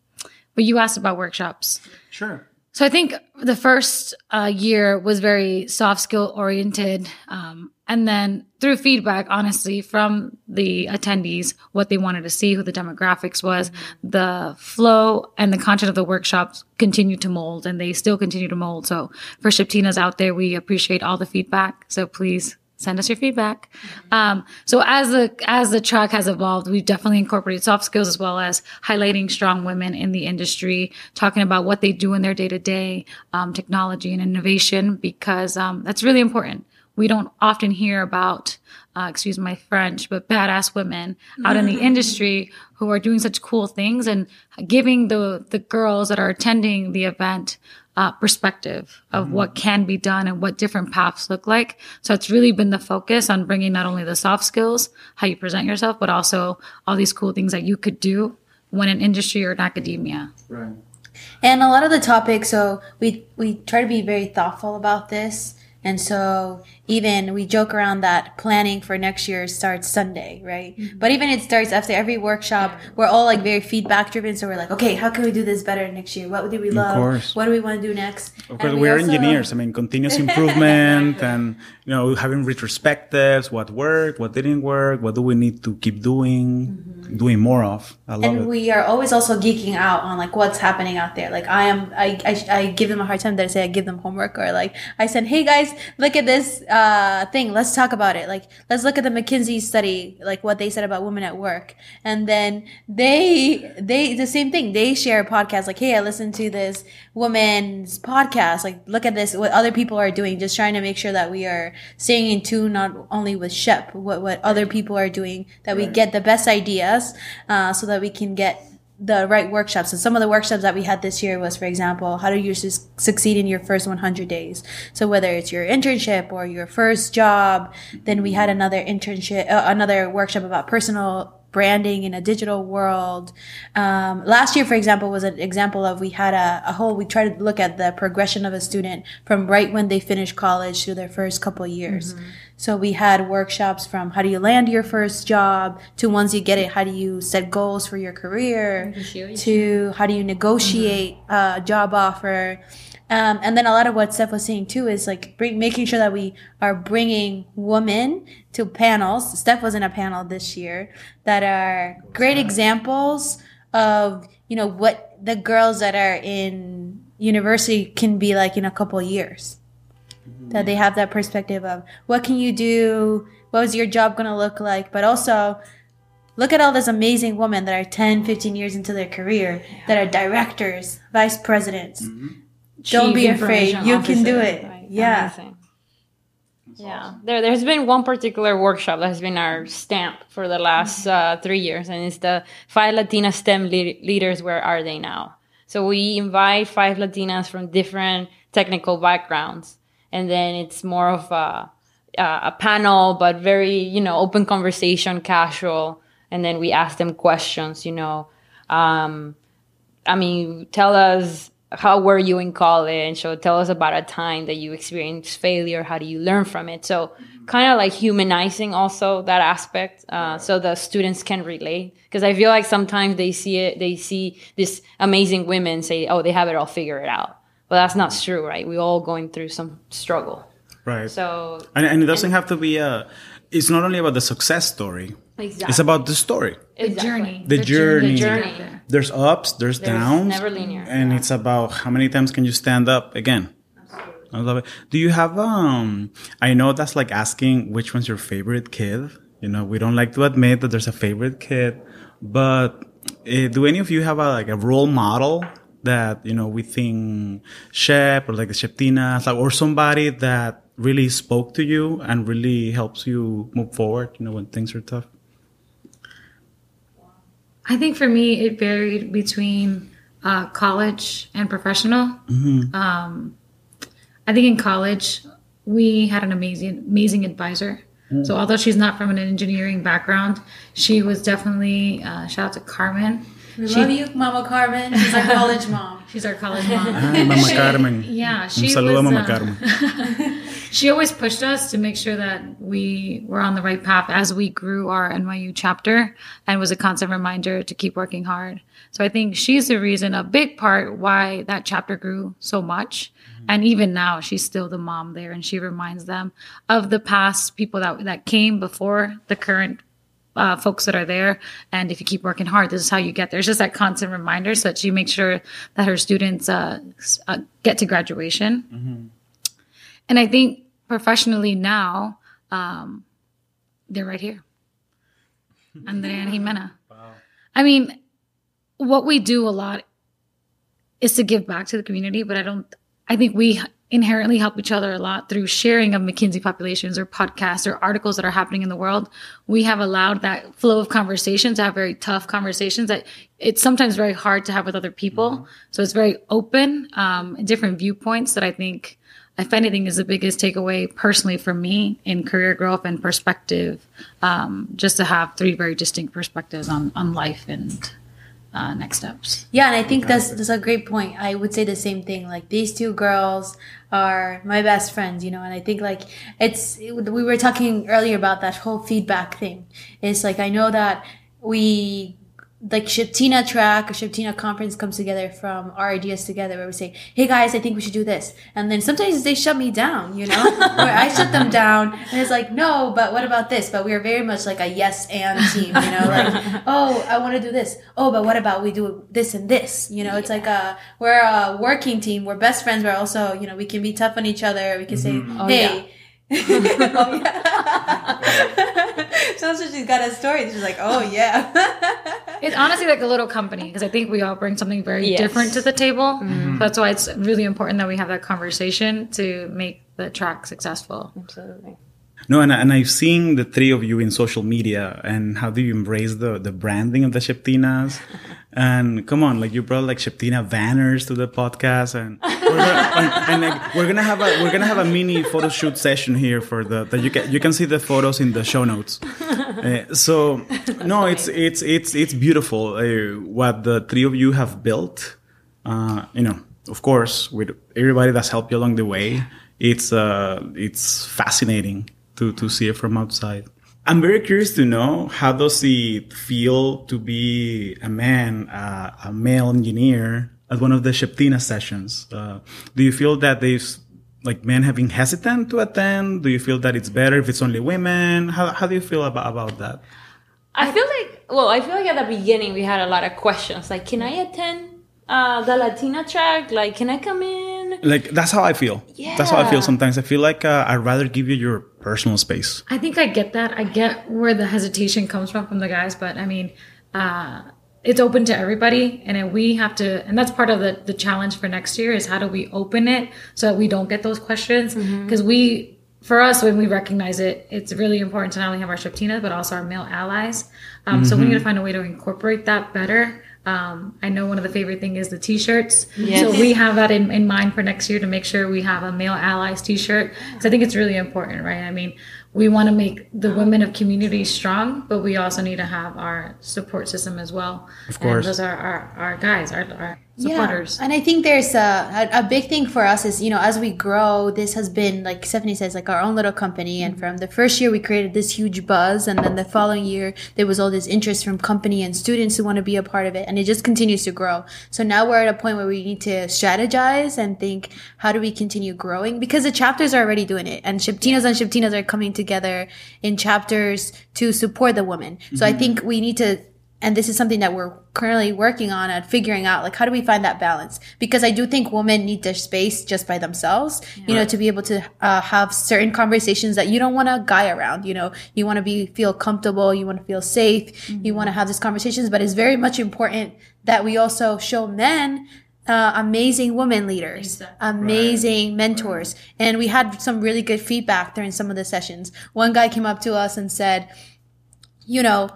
but you asked about workshops. Sure. So I think the first uh, year was very soft skill oriented. Um, and then through feedback, honestly, from the attendees, what they wanted to see, who the demographics was, the flow and the content of the workshops continued to mold and they still continue to mold. So for SHPEtinas out there, we appreciate all the feedback. So please send us your feedback. Um, so as the as the track has evolved, we've definitely incorporated soft skills as well as highlighting strong women in the industry, talking about what they do in their day to day, technology and innovation, because um, that's really important. We don't often hear about, uh, excuse my French, but badass women out in the industry who are doing such cool things and giving the the girls that are attending the event uh, perspective of what can be done and what different paths look like. So it's really been the focus on bringing not only the soft skills, how you present yourself, but also all these cool things that you could do when in industry or in academia. Right. And a lot of the topics, so we we try to be very thoughtful about this. And so even we joke around that planning for next year starts Sunday, right? Mm-hmm. But even it starts after every workshop. We're all like very feedback driven. So we're like, okay, how can we do this better next year? What do we love? course. What do we want to do next? Of course, And we we're also- engineers. I mean, continuous improvement and, you know, having retrospectives, what worked, what didn't work, what do we need to keep doing, doing more of. And it. we are always also geeking out on like what's happening out there. Like I am, I, I, I give them a hard time that I say I give them homework or like I said, hey guys, look at this uh, thing. Let's talk about it. Like let's look at the McKinsey study, like what they said about women at work. And then they, they the same thing. They share a podcast like, hey, I listened to this woman's podcast. Like look at this, what other people are doing. Just trying to make sure that we are staying in tune not only with SHPE, what what other people are doing, that we get the best ideas, uh, so that we can get the right workshops. And some of the workshops that we had this year was, for example, how do you su- succeed in your first 100 days? So whether it's your internship or your first job, then we had another internship, uh, another workshop about personal branding in a digital world. Um, last year, for example, was an example of we had a, a whole, we tried to look at the progression of a student from right when they finish college to their first couple of years. So we had workshops from how do you land your first job to once you get it, how do you set goals for your career to how do you negotiate a job offer. Um, and then a lot of what Steph was saying too is like bring, making sure that we are bringing women to panels. Steph was in a panel this year that are great examples of, you know, what the girls that are in university can be like in a couple of years that they have that perspective of what can you do? What was your job going to look like? But also look at all these amazing women that are 10 15 years into their career that are directors vice presidents don't be afraid information you can do it Right. yeah Amazing. Yeah, there there's been one particular workshop that has been our stamp for the last uh, three years, and it's the five Latina STEM le- leaders. Where are they now? So we invite five Latinas from different technical backgrounds, and then it's more of a uh, a panel, but very you know open conversation, casual, and then we ask them questions. You know, um, I mean, tell us how were you in college? So tell us about a time that you experienced failure. How do you learn from it? So kind of like humanizing also that aspect, uh, so the students can relate. Because I feel like sometimes they see it, they see this amazing women say, "Oh, they have it all figured out," but that's not true, right? We all going through some struggle. Right. So and, and it doesn't have to be a. It's not only about the success story. It's about the story. The journey. The journey. to journey. There's ups, there's, There's downs, never linear. and it's about how many times can you stand up again. Absolutely. I love it. Do you have um? I know that's like asking which one's your favorite kid. You know, we don't like to admit that there's a favorite kid, but uh, do any of you have a like a role model that you know we think SHPE or like the SHPEtinas, like, or somebody that really spoke to you and really helps you move forward? You know, when things are tough. I think for me, it varied between uh, college and professional. Um, I think in college, we had an amazing, amazing advisor. So although she's not from an engineering background, she was definitely uh, shout out to Carmen. we love you mama carmen she's our college mom She's our college mom. Hi, Mama Carmen. Yeah, Un she saludo was, Mama uh, Carmen. she always pushed us to make sure that we were on the right path as we grew our NYU chapter and was a constant reminder to keep working hard. So I think she's the reason, a big part why that chapter grew so much. And even now, she's still the mom there and she reminds them of the past people that, that came before the current uh, folks that are there. And if you keep working hard, this is how you get there. It's just that constant reminder so that she makes sure that her students uh, uh, get to graduation. And I think professionally now, um, they're right here. Andrea and Jimena. Wow. I mean, what we do a lot is to give back to the community, but I don't, I think we inherently help each other a lot through sharing of McKinsey populations or podcasts or articles that are happening in the world. We have allowed that flow of conversations to have very tough conversations that it's sometimes very hard to have with other people. So it's very open, um, different viewpoints that I think if anything, is the biggest takeaway personally for me in career growth and perspective. Um, just to have three very distinct perspectives on on life and uh, next steps. Yeah, and I think that's that's a great point. I would say the same thing. Like these two girls are my best friends, you know, and I think like it's we were talking earlier about that whole feedback thing. It's like I know that we like SHPEtina track or SHPEtina conference comes together from our ideas together where we say, Hey guys, I think we should do this. And then sometimes they shut me down, you know, where I shut them down and it's like, no, but what about this? But we are very much like a yes and team, you know, like, oh, I want to do this. Oh, but what about we do this and this? You know, it's like a, we're a working team. We're best friends. We're also, you know, we can be tough on each other. We can say, mm-hmm. oh, hey, oh, yeah. so she's got a story. She's like, oh yeah. It's honestly like a little company because I think we all bring something very Yes. different to the table. Mm-hmm. That's why it's really important that we have that conversation to make the track successful. Absolutely. No, and, and I've seen the three of you in social media and how do you embrace the, the branding of the SHPEtinas? and come on, like you brought like SHPEtina banners to the podcast and we're gonna, and, and, like, we're gonna have a, we're gonna have a mini photo shoot session here for the, that you can, you can see the photos in the show notes. Uh, so no, it's, it's, it's, it's beautiful uh, what the three of you have built. Uh, you know, of course, with everybody that's helped you along the way, it's, uh, it's fascinating to, to see it from outside. I'm very curious to know how does it feel to be a man, uh, a male engineer at one of the SHPEtina sessions? Uh, do you feel that there's like men have been hesitant to attend? Do you feel that it's better if it's only women? How, how do you feel about, about that? I feel like, well, I feel like at the beginning we had a lot of questions. Like, can I attend uh, the Latina track? Like, can I come in? Like that's how I feel. Yeah. That's how I feel sometimes. I feel like uh, I'd rather give you your personal space. I think I get that. I get where the hesitation comes from from the guys, but I mean, uh, it's open to everybody, and we have to, and that's part of the the challenge for next year is how do we open it so that we don't get those questions because we. For us, when we recognize it, it's really important to not only have our SHPEtina, but also our male allies. Um, So we need to find a way to incorporate that better. Um, I know one of the favorite thing is the t-shirts. Yes. So we have that in, in mind for next year to make sure we have a male allies t-shirt. Because I think it's really important, right? I mean, we want to make the women of community strong, but we also need to have our support system as well. Of course. And those are our, our guys, our, our supporters. Yeah. And I think there's a, a, big thing for us is, you know, as we grow, this has been, like Stephanie says, like our own little company. And mm-hmm. from the first year, we created this huge buzz. And then the following year, there was all this interest from company and students who want to be a part of it. And it just continues to grow. So now we're at a point where we need to strategize and think, how do we continue growing? Because the chapters are already doing it. And SHPEtinas and SHPEtinas are coming together in chapters to support the women. So I mm-hmm. think we need to and this is something that we're currently working on and figuring out like how do we find that balance? Because i do think women need their space just by themselves you know to be able to uh, have certain conversations that you don't want a guy around you know? You want to be feel comfortable you want to feel safe you want to have these conversations but it's very much important that we also show men uh, amazing women leaders, amazing mentors. And we had some really good feedback during some of the sessions. One guy came up to us and said, you know,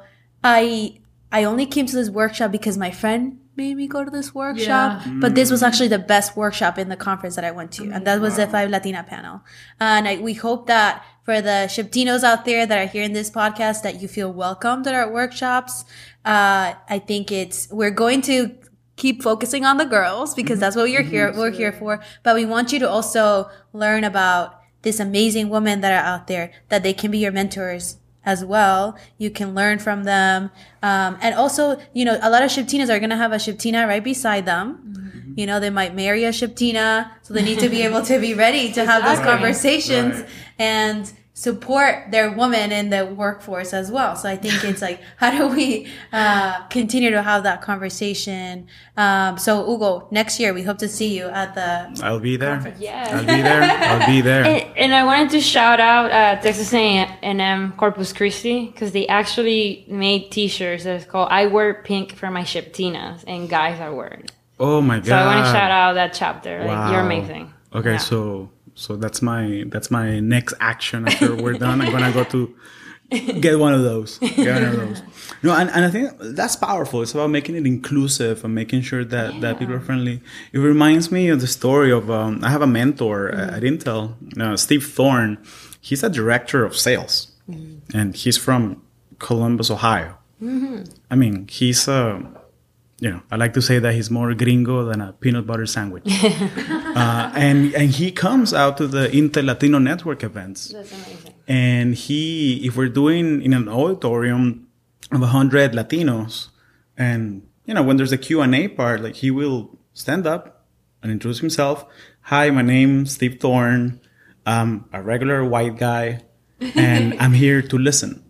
I I only came to this workshop because my friend made me go to this workshop. But this was mm. actually the best workshop in the conference that I went to, and that was the Five Latina panel. And I, we hope that for the SHPEtinos out there that are hearing this podcast, that you feel welcomed at our workshops. Uh, I think it's we're going to keep focusing on the girls because that's what you're mm-hmm. here mm-hmm. we're here for. But we want you to also learn about this amazing women that are out there that they can be your mentors as well. You can learn from them. Um, and also, you know, a lot of SHPEtinas are going to have a SHPEtina right beside them. You know, they might marry a SHPEtina. So they need to be able to be ready to have those conversations Right. and support their woman in the workforce as well. So I think it's like, how do we uh, continue to have that conversation? Um, so Hugo, next year we hope to see you at the. I'll be there. Yeah. I'll be there. I'll be there. And, and I wanted to shout out uh, Texas A&M Corpus Christi because they actually made T-shirts that's called "I wear pink for my SHPEtinas" and guys are wearing. Oh my god! So I want to shout out that chapter. Like you're amazing. Okay, Yeah. so so that's my that's my next action after we're done. I'm gonna go to get one of those. Get one of those. No, and, and I think that's powerful. It's about making it inclusive and making sure that, that people are friendly. It reminds me of the story of um, I have a mentor Mm-hmm. at Intel, uh, Steve Thorne. He's a director of sales, Mm-hmm. and he's from Columbus, Ohio. I mean, he's uh, you know, I like to say that he's more gringo than a peanut butter sandwich. uh, and and he comes out to the Intel Latino Network events. That's amazing. And he, if we're doing in an auditorium of hundred Latinos, and you know, when there's a Q and A part, like he will stand up and introduce himself. Hi, my name's Steve Thorne. I'm a regular white guy, and I'm here to listen.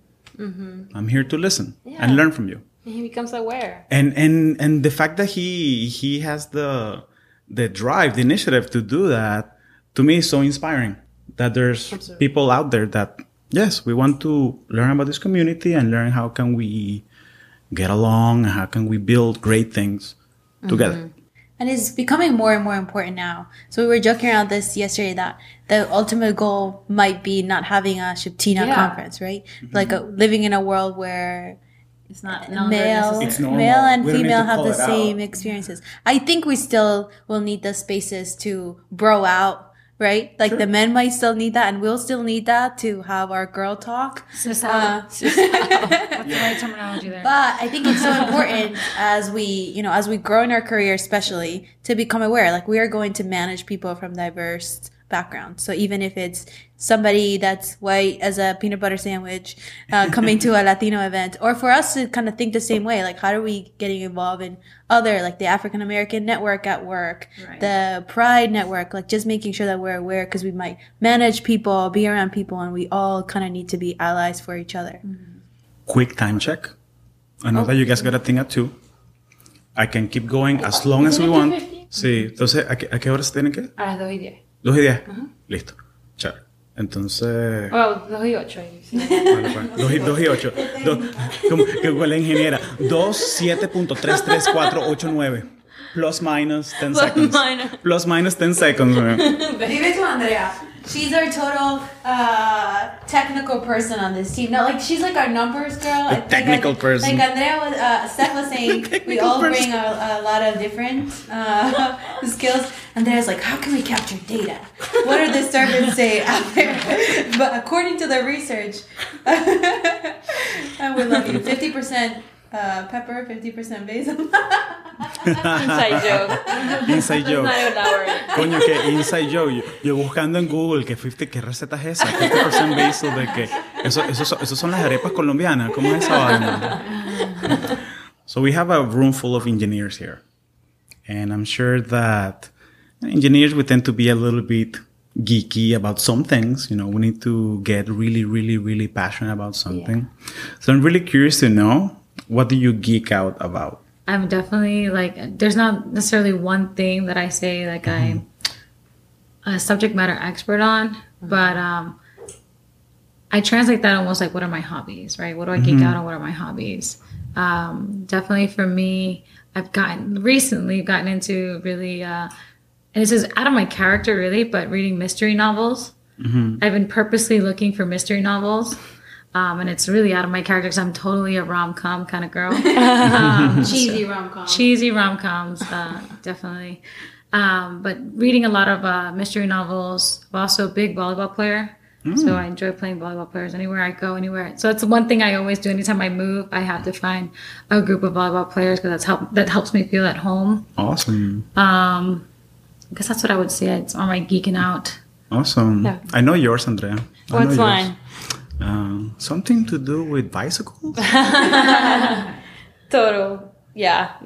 I'm here to listen and learn from you he becomes aware. and and and the fact that he he has the the drive the initiative to do that to me is so inspiring that there's people out there that yes we want to learn about this community and learn how can we get along and how can we build great things mm-hmm. together and it's becoming more and more important now. So we were joking around this yesterday that the ultimate goal might be not having a SHPEtina Yeah. conference, right? Mm-hmm. Like a, living in a world where It's not no male, It's normal. male and We female have the it out. same experiences. I think we still will need the spaces to bro out, right? Like the men might still need that, and we'll still need that to have our girl talk. Sis Uh, out. Sis out. That's the right terminology there. But I think it's so important as we, you know, as we grow in our career, especially to become aware. Like we are going to manage people from diverse backgrounds. So even if it's somebody that's white as a peanut butter sandwich uh, coming to a Latino event, or for us to kind of think the same way, like how are we getting involved in other, like the African American network at work, Right. the Pride network, like just making sure that we're aware because we might manage people, be around people, and we all kind of need to be allies for each other. Quick time check. I know that you guys got a thing at two. I can keep going as long as we want. Sí, entonces, ¿a qué, a qué horas tienen que? A las 2 y 10. Dos y diez. Listo. Chévere. Entonces. Well, 2 y 8. sí. Vale, pues. Dos y, dos y ocho. Dos, como que con la ingeniera. Dos, siete punto tres, tres, cuatro, ocho, nueve. Plus minus 10 Plus seconds. minus. Plus minus 10 seconds. it to Andrea. She's our total uh, technical person on this team. No, like she's like our numbers girl. The technical like, person. Like Andrea was, uh, Steph was saying, we all person. bring a, a lot of different uh, skills. Andrea's like, how can we capture data? What are the surveys say out there? But according to the research, I would love you. Fifty percent uh, pepper, fifty percent basil. Inside joke. Inside joke. Not even. Coño, que inside joke. Yo, yo buscando en Google que 50, ¿qué receta es esa? 50% basil de que eso, eso, son- eso son las arepas colombianas. ¿Cómo es esa vaina? So we have a room full of engineers here. And I'm sure that engineers we tend to be a little bit geeky about some things. You know, we need to get really, really, really passionate about something. So I'm really curious to know what do you geek out about? I'm definitely like there's not necessarily one thing that I say like I'm a subject matter expert on, but um I translate that almost like what are my hobbies, right? What do I geek out on? What are my hobbies? Um, definitely for me, I've gotten recently gotten into really uh and this is out of my character really, but reading mystery novels. I've been purposely looking for mystery novels. Um, and it's really out of my character because I'm totally a rom com kind of girl. Cheesy rom com. cheesy rom coms, uh, definitely. Um, but reading a lot of uh, mystery novels. I'm also a big volleyball player, so I enjoy playing volleyball players anywhere I go, anywhere. So it's one thing I always do. Anytime I move, I have to find a group of volleyball players because that's help that helps me feel at home. Awesome. Um, I guess that's what I would say. It's on my geeking out. Awesome. Yeah. I know yours, Andrea. I know What's mine? Um, something to do with bicycles? Total, yeah.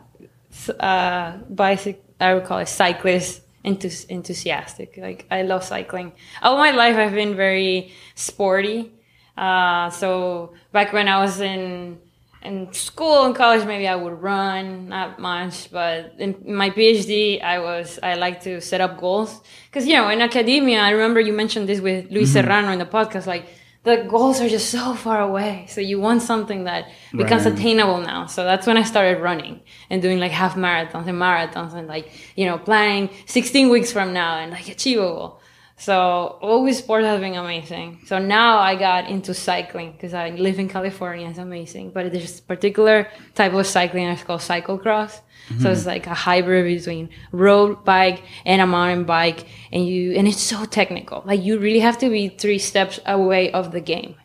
Uh, bicycle, I would call it cyclist enthus- enthusiastic. Like, I love cycling. All my life, I've been very sporty. Uh, so back when I was in in school and college, maybe I would run, not much. But in my PhD, I was I like to set up goals because you know in academia, I remember you mentioned this with Luis Serrano in the podcast, like. The goals are just so far away. So you want something that becomes Right. attainable now. So that's when I started running and doing like half marathons and marathons and like, you know, planning 16 weeks from now and like achievable. So always sport has been amazing. So now I got into cycling because I live in California. It's amazing. But there's a particular type of cycling that's called cyclocross. So it's mm-hmm. like a hybrid between road bike and a mountain bike. And you, and it's so technical. Like you really have to be three steps away of the game.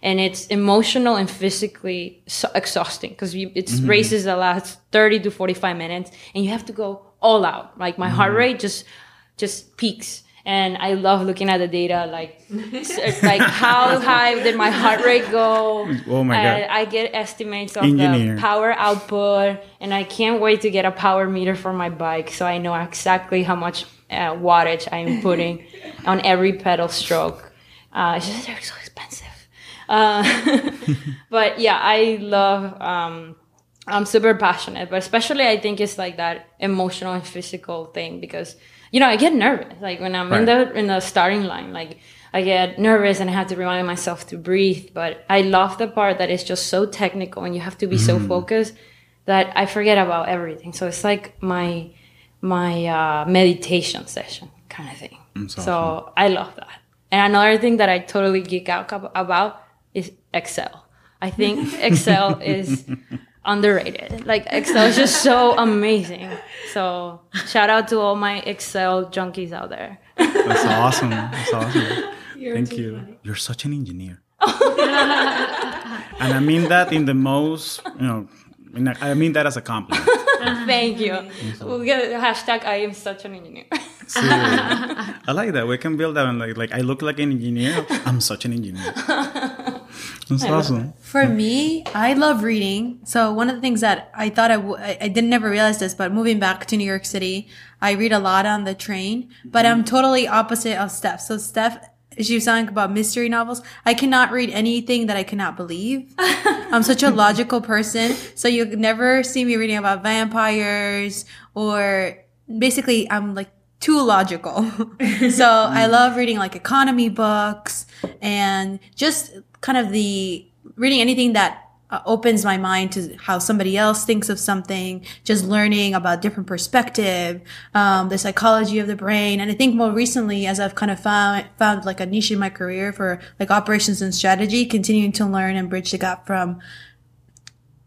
And it's emotional and physically so exhausting because it's mm-hmm. races that last 30 to 45 minutes and you have to go all out. Like my heart mm-hmm. rate just just peaks and i love looking at the data like like how high did my heart rate go Oh my God. I, I get estimates of Engineer. the power output and i can't wait to get a power meter for my bike so i know exactly how much uh, wattage i'm putting on every pedal stroke uh, it's just they're so expensive uh, but yeah, I love. Um, I'm super passionate, but especially I think it's like that emotional and physical thing because you know I get nervous like when I'm in the in the starting line like. I get nervous and I have to remind myself to breathe, but I love the part that is just so technical and you have to be so focused that I forget about everything. So it's like my my uh, meditation session kind of thing. That's So I love that. And another thing that I totally geek out about is Excel. I think Excel is underrated. Like Excel is just so amazing. So shout out to all my Excel junkies out there. That's awesome. That's awesome. Thank you. You're such an engineer. and I mean that in the most, you know, in a- I mean that as a compliment. Thank you. We'll get a hashtag I am such an engineer. I like that. We can build that and like, like I look like an engineer. I'm such an engineer. That's awesome. For me, I love reading. So one of the things that I thought I, w- I I didn't never realize this, but moving back to New York City, I read a lot on the train, but I'm totally opposite of Steph. So Steph, she was talking about mystery novels. I cannot read anything that I cannot believe. I'm such a logical person. So you never see me reading about vampires or basically I'm like too logical. so I love reading like economy books and just kind of the reading anything that uh, opens my mind to how somebody else thinks of something, just learning about different perspective, um, the psychology of the brain. And I think more recently, as I've kind of found, found like a niche in my career for like operations and strategy, continuing to learn and bridge the gap from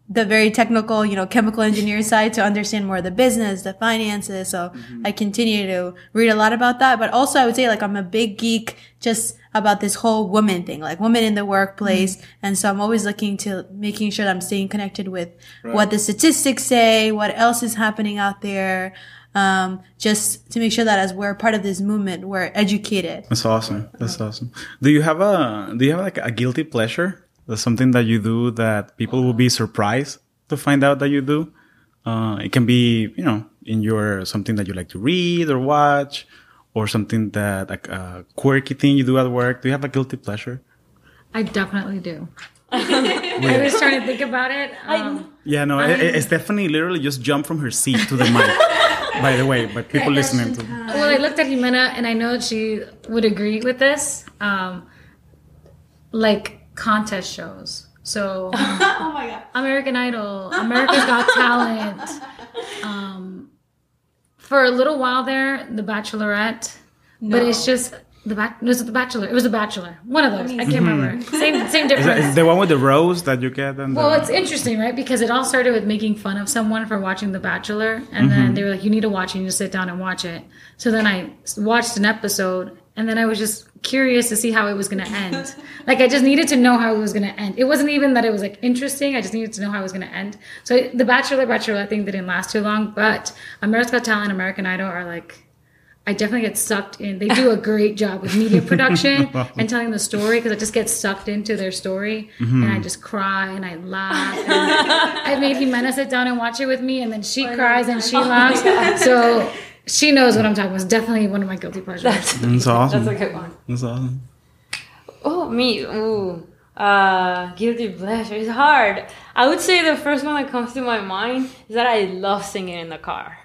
the very technical, you know, chemical engineer side to understand more of the business, the finances. So I continue to read a lot about that. But also I would say like I'm a big geek just about this whole woman thing, like women in the workplace. And so I'm always looking to making sure that I'm staying connected with what the statistics say, what else is happening out there. Um, just to make sure that as we're part of this movement, we're educated. That's awesome. That's awesome. Do you have a do you have like a guilty pleasure? That's something that you do that people will be surprised to find out that you do. Uh, it can be, you know, in your something that you like to read or watch, or something that like a quirky thing you do at work. Do you have a guilty pleasure? I definitely do. I was trying to think about it. Um, Yeah, no, it, it- Stephanie literally just jumped from her seat to the mic. by the way, but people listening to. well, I looked at Jimena, and I know she would agree with this. Um, like contest shows. So, Oh my God. American Idol, America's Got Talent. Um, for a little while there, The Bachelorette. But it's just the back. Was it The Bachelor? It was The Bachelor. One of those. I can't mm-hmm. remember. Same, same Is, difference. is the one with the rose that you get? And Well, the, it's interesting, right? Because it all started with making fun of someone for watching The Bachelor, and then mm-hmm. they were like, "You need to watch it. You need to sit down and watch it." So then I watched an episode, and then I was just curious to see how it was going to end. like I just needed to know how it was going to end. It wasn't even that it was like interesting. I just needed to know how it was going to end. So The Bachelor, Bachelorette thing didn't last too long, but America's Got Talent, American Idol are like. I definitely get sucked in. They do a great job with media production and telling the story because I just get sucked into their story and I mm-hmm. just cry and I laugh. And I made Jimena sit down and watch it with me, and then she cries and she laughs. So she knows what I'm talking about. It's definitely one of my guilty pleasures. That's awesome. That's a good one. That's awesome. Oh, me. Ooh. Uh, guilty pleasure. It's hard. I would say the first one that comes to my mind is that I love singing in the car.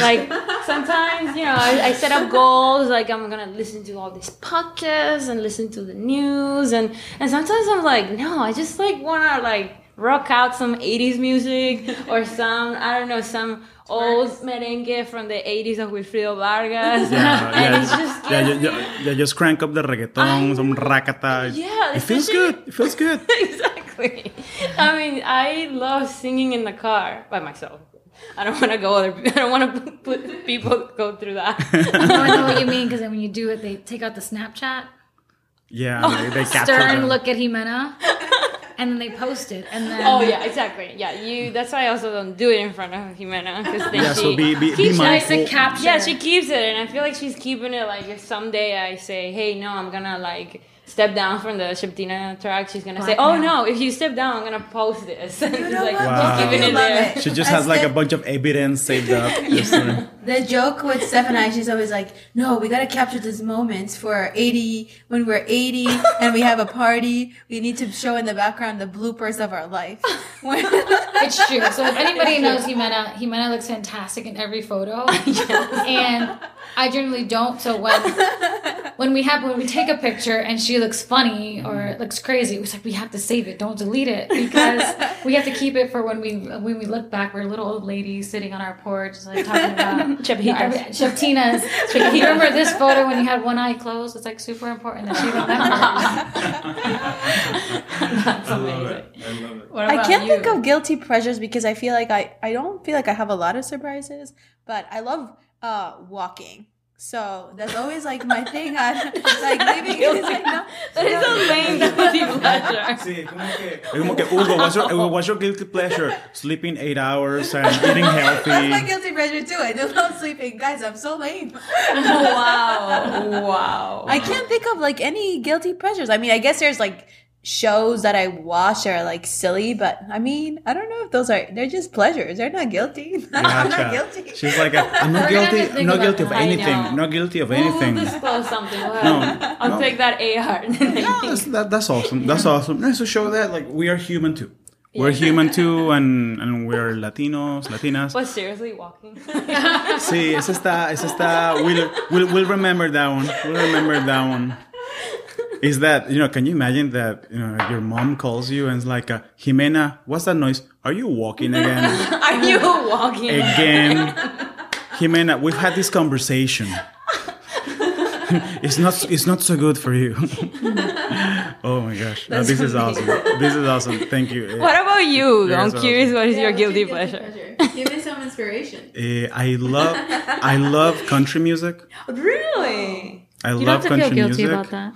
Like sometimes, you know, I, I set up goals. Like I'm gonna listen to all these podcasts and listen to the news, and and sometimes I'm like, no, I just like wanna like rock out some 80s music or some I don't know some old merengue from the 80s of Wilfrido Vargas. Yeah, and yeah, it's just yeah, yeah, yeah, yeah, just crank up the reggaeton, some rakata. Yeah, it feels good. It feels good. exactly. I mean, I love singing in the car by myself. I don't want to go other. I don't want to put people go through that. Oh, I know what you mean because then when you do it, they take out the Snapchat, Yeah, they, they capture stern them. look at Jimena, and then they post it, and then oh yeah, exactly. Yeah, you. That's why I also don't do it in front of Jimena because Yeah, she so be- be- be keeps mindful. like It's capture. Yeah, she keeps it, and I feel like she's keeping it. Like if someday I say, "Hey, no, I'm gonna like." Step down from the SHPEtina track. She's gonna say, "Oh no! If you step down, I'm gonna post this." And she's like, Wow. keeping it there. it. She just I has like a bunch of evidence saved up. Just, uh, The joke with Steph and I, she's always like, "No, we gotta capture these moments for eighty when we're eighty and we have a party. We need to show in the background the bloopers of our life." It's true. So if anybody knows Jimena, Jimena looks fantastic in every photo. And I generally don't. So when when we have when we take a picture and she looks funny or looks crazy, it's like we have to save it. Don't delete it because we have to keep it for when we when we look back. We're little old ladies sitting on our porch, just like talking about SHPEtinas. SHPEtinas. You remember this photo when you had one eye closed? It's like super important that she remembers. That's amazing. I love it. What I can't you? think of guilty pleasures because I feel like I, I don't feel like I have a lot of surprises, but I love uh walking. So that's always like my thing on like leaving it's like no, That is a lame guilty pleasure. Sí, como que, es como que Hugo, what's your, what's your guilty pleasure? Sleeping eight hours and eating that's my healthy. guilty pleasure too. I just love sleeping. Guys, I'm so lame. wow. Wow. I can't think of like any guilty pleasures. I mean, I guess there's like shows that I watch are like silly, but I mean, I don't know if those are they're just pleasures. They're not guilty. I'm not guilty. She's like, I'm not We're guilty. I'm not guilty of that. I anything. Not guilty of We'll anything. disclose something. Well, No, I'll no. take that AR. No, that's, that, that's awesome. That's awesome. Nice to show that like we are human too. We're human too, and, and we're Latinos, Latinas. but seriously, walking. Sí, esa está, esa está. We'll, we'll, we'll remember that one. We'll remember that one. Is that you know? Can you imagine that you know your mom calls you and is like, uh, "Jimena, what's that noise? Are you walking again? Are you walking? again, Jimena? We've had this conversation. it's not. It's not so good for you. oh my gosh! No, this is awesome. This is awesome. Thank you. What about you? I'm so- curious. What is your guilty pleasure? Give me some inspiration. uh, I love. I love country music. Really? I You don't love have to feel country guilty music.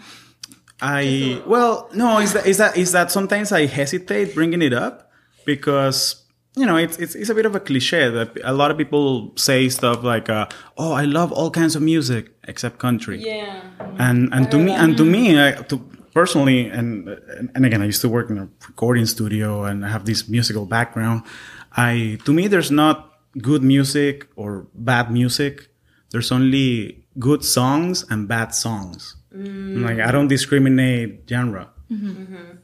I well, no, is that is that is that sometimes I hesitate bringing it up because you know it's it's, it's a bit of a cliche that a lot of people say stuff like, uh, "Oh, I love all kinds of music except country," Yeah. and and to me and to me, I, to personally, and and again, I used to work in a recording studio and I have this musical background. I to me, there's not good music or bad music. There's only good songs and bad songs. Like I don't discriminate genre.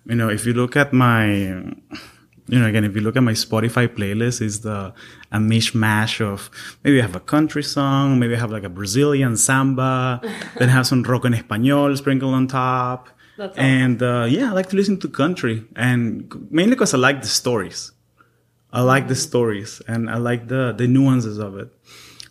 You know, if you look at my, you know, again, if you look at my Spotify playlist, is the a mishmash of maybe I have a country song, maybe I have like a Brazilian samba, then have some rock en español sprinkled on top, awesome. and uh, yeah, I like to listen to country, and mainly because I like the stories. I like the stories and I like the the nuances of it.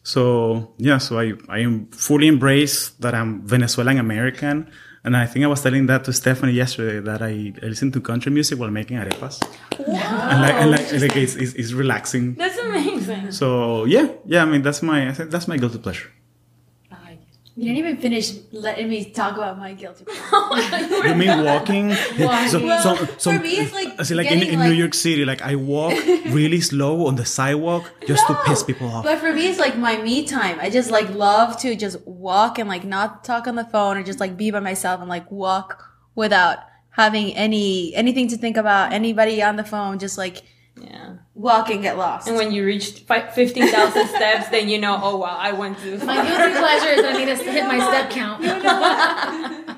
So yeah, so I I am fully embrace that I'm Venezuelan American, and I think I was telling that to Stephanie yesterday that I, listen to country music while making arepas. And like, and like, like it's, it's, it's relaxing. That's amazing. So yeah, yeah. I mean that's my I think that's my guilty pleasure. You didn't even finish letting me talk about my guilty pleasure. Oh you mean walking? So, Well, so, so, for me, it's like I see, like in, getting, in New York City, like I walk really slow on the sidewalk just to piss people off. But for me, it's like my me time. I just like love to just walk and like not talk on the phone or just like be by myself and like walk without having any anything to think about anybody on the phone. Just like Yeah. walk and get lost. And when you reach 15,000 steps, then you know, oh wow, I went to. My guilty pleasure is I need to hit my step count.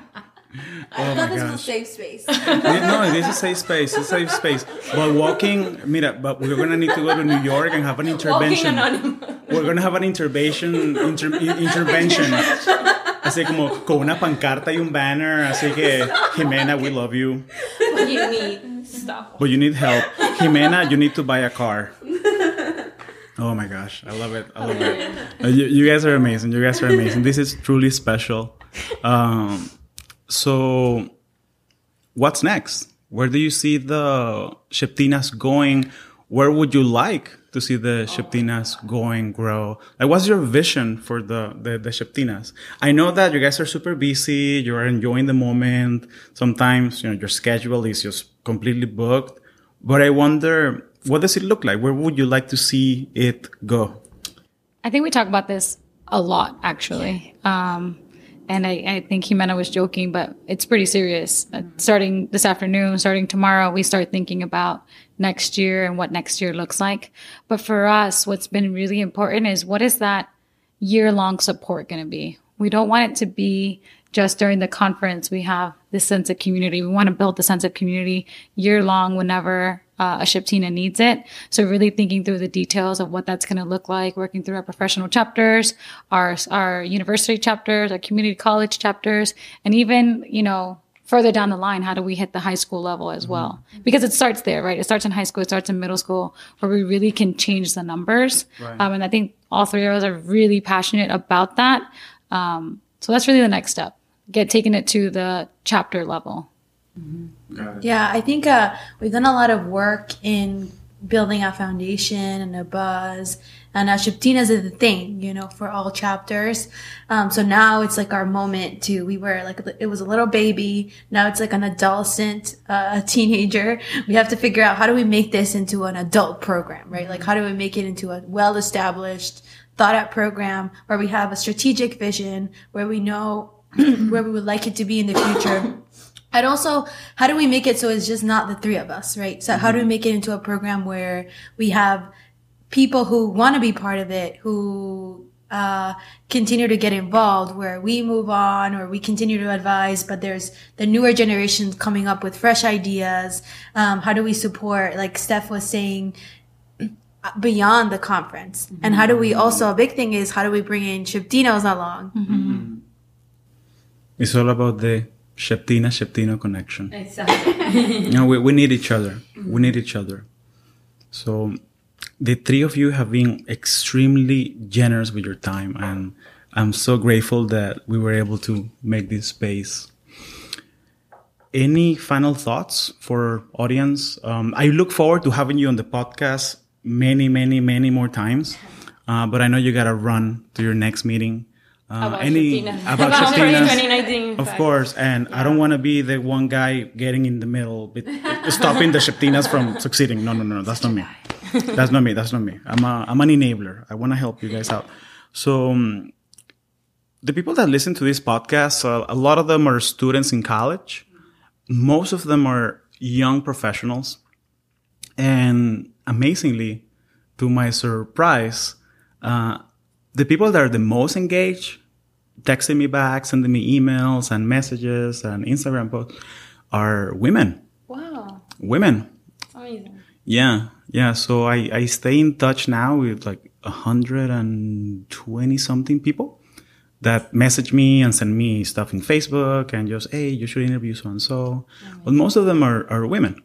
Oh my this is a gosh. safe space. no, this is safe space. It's a safe space. But walking, mira, but we're gonna need to go to New York and have an intervention. We're gonna have an intervention, inter- intervention. Así como con una pancarta y un banner. Así que, Jimena, we love you, What do you need stop. but you need help. Jimena, you need to buy a car. Oh my gosh, I love it. I love it. Uh, you, you guys are amazing. You guys are amazing. This is truly special. Um, so, what's next? Where do you see the SHPEtinas going? Where would you like to see the SHPEtinas going, grow? Like, what's your vision for the, the, the SHPEtinas? I know that you guys are super busy. You're enjoying the moment. Sometimes, you know, your schedule is just completely booked. But I wonder, what does it look like? Where would you like to see it go? I think we talk about this a lot, actually. Um, and I, I think Jimena was joking, but it's pretty serious. Uh, starting this afternoon, starting tomorrow, we start thinking about next year and what next year looks like. But for us, what's been really important is what is that year long support going to be? We don't want it to be just during the conference. We have this sense of community. We want to build the sense of community year long whenever uh, a SHPEtina needs it. So really thinking through the details of what that's going to look like, working through our professional chapters, our, our university chapters, our community college chapters, and even, you know, further down the line, how do we hit the high school level as well? Because it starts there, right? It starts in high school, it starts in middle school, where we really can change the numbers. Um, and I think all three of us are really passionate about that. Um, so that's really the next step. Get taking it to the chapter level. Yeah, I think uh, we've done a lot of work in building a foundation and a buzz. And uh, SHPEtinas is the thing, you know, for all chapters. Um, so now it's like our moment to, we were like, it was a little baby. Now it's like an adolescent, uh, a teenager. We have to figure out how do we make this into an adult program, right? Like how do we make it into a well established, thought out program where we have a strategic vision, where we know where we would like it to be in the future. And also, how do we make it so it's just not the three of us, right? So how do we make it into a program where we have people who want to be part of it, who uh, continue to get involved, where we move on or we continue to advise, but there's the newer generations coming up with fresh ideas. Um, how do we support, like Steph was saying, beyond the conference? And how do we also, a big thing is how do we bring in SHPEtinos along? It's all about the SHPEtina SHPEtino connection. Exactly. You know, we, we need each other. We need each other. So the three of you have been extremely generous with your time and I'm so grateful that we were able to make this space. Any final thoughts for audience? Um, I look forward to having you on the podcast many, many, many more times. Uh, but I know you gotta run to your next meeting. Uh, About any about, About SHPEtinas. 2019, Of fact. course, and I don't want to be the one guy getting in the middle, bit, stopping the SHPEtinas from succeeding. No, no, no, that's not me. That's not me. That's not me. I'm a, I'm an enabler. I want to help you guys out. So, um, the people that listen to this podcast, uh, a lot of them are students in college. Most of them are young professionals. And amazingly, to my surprise, uh, the people that are the most engaged, texting me back, sending me emails and messages and Instagram posts are women. Wow. Women. Amazing. Yeah. Yeah. So I, I stay in touch now with like 120 something people that message me and send me stuff in Facebook and just, hey, you should interview so and so. But most of them are, are women.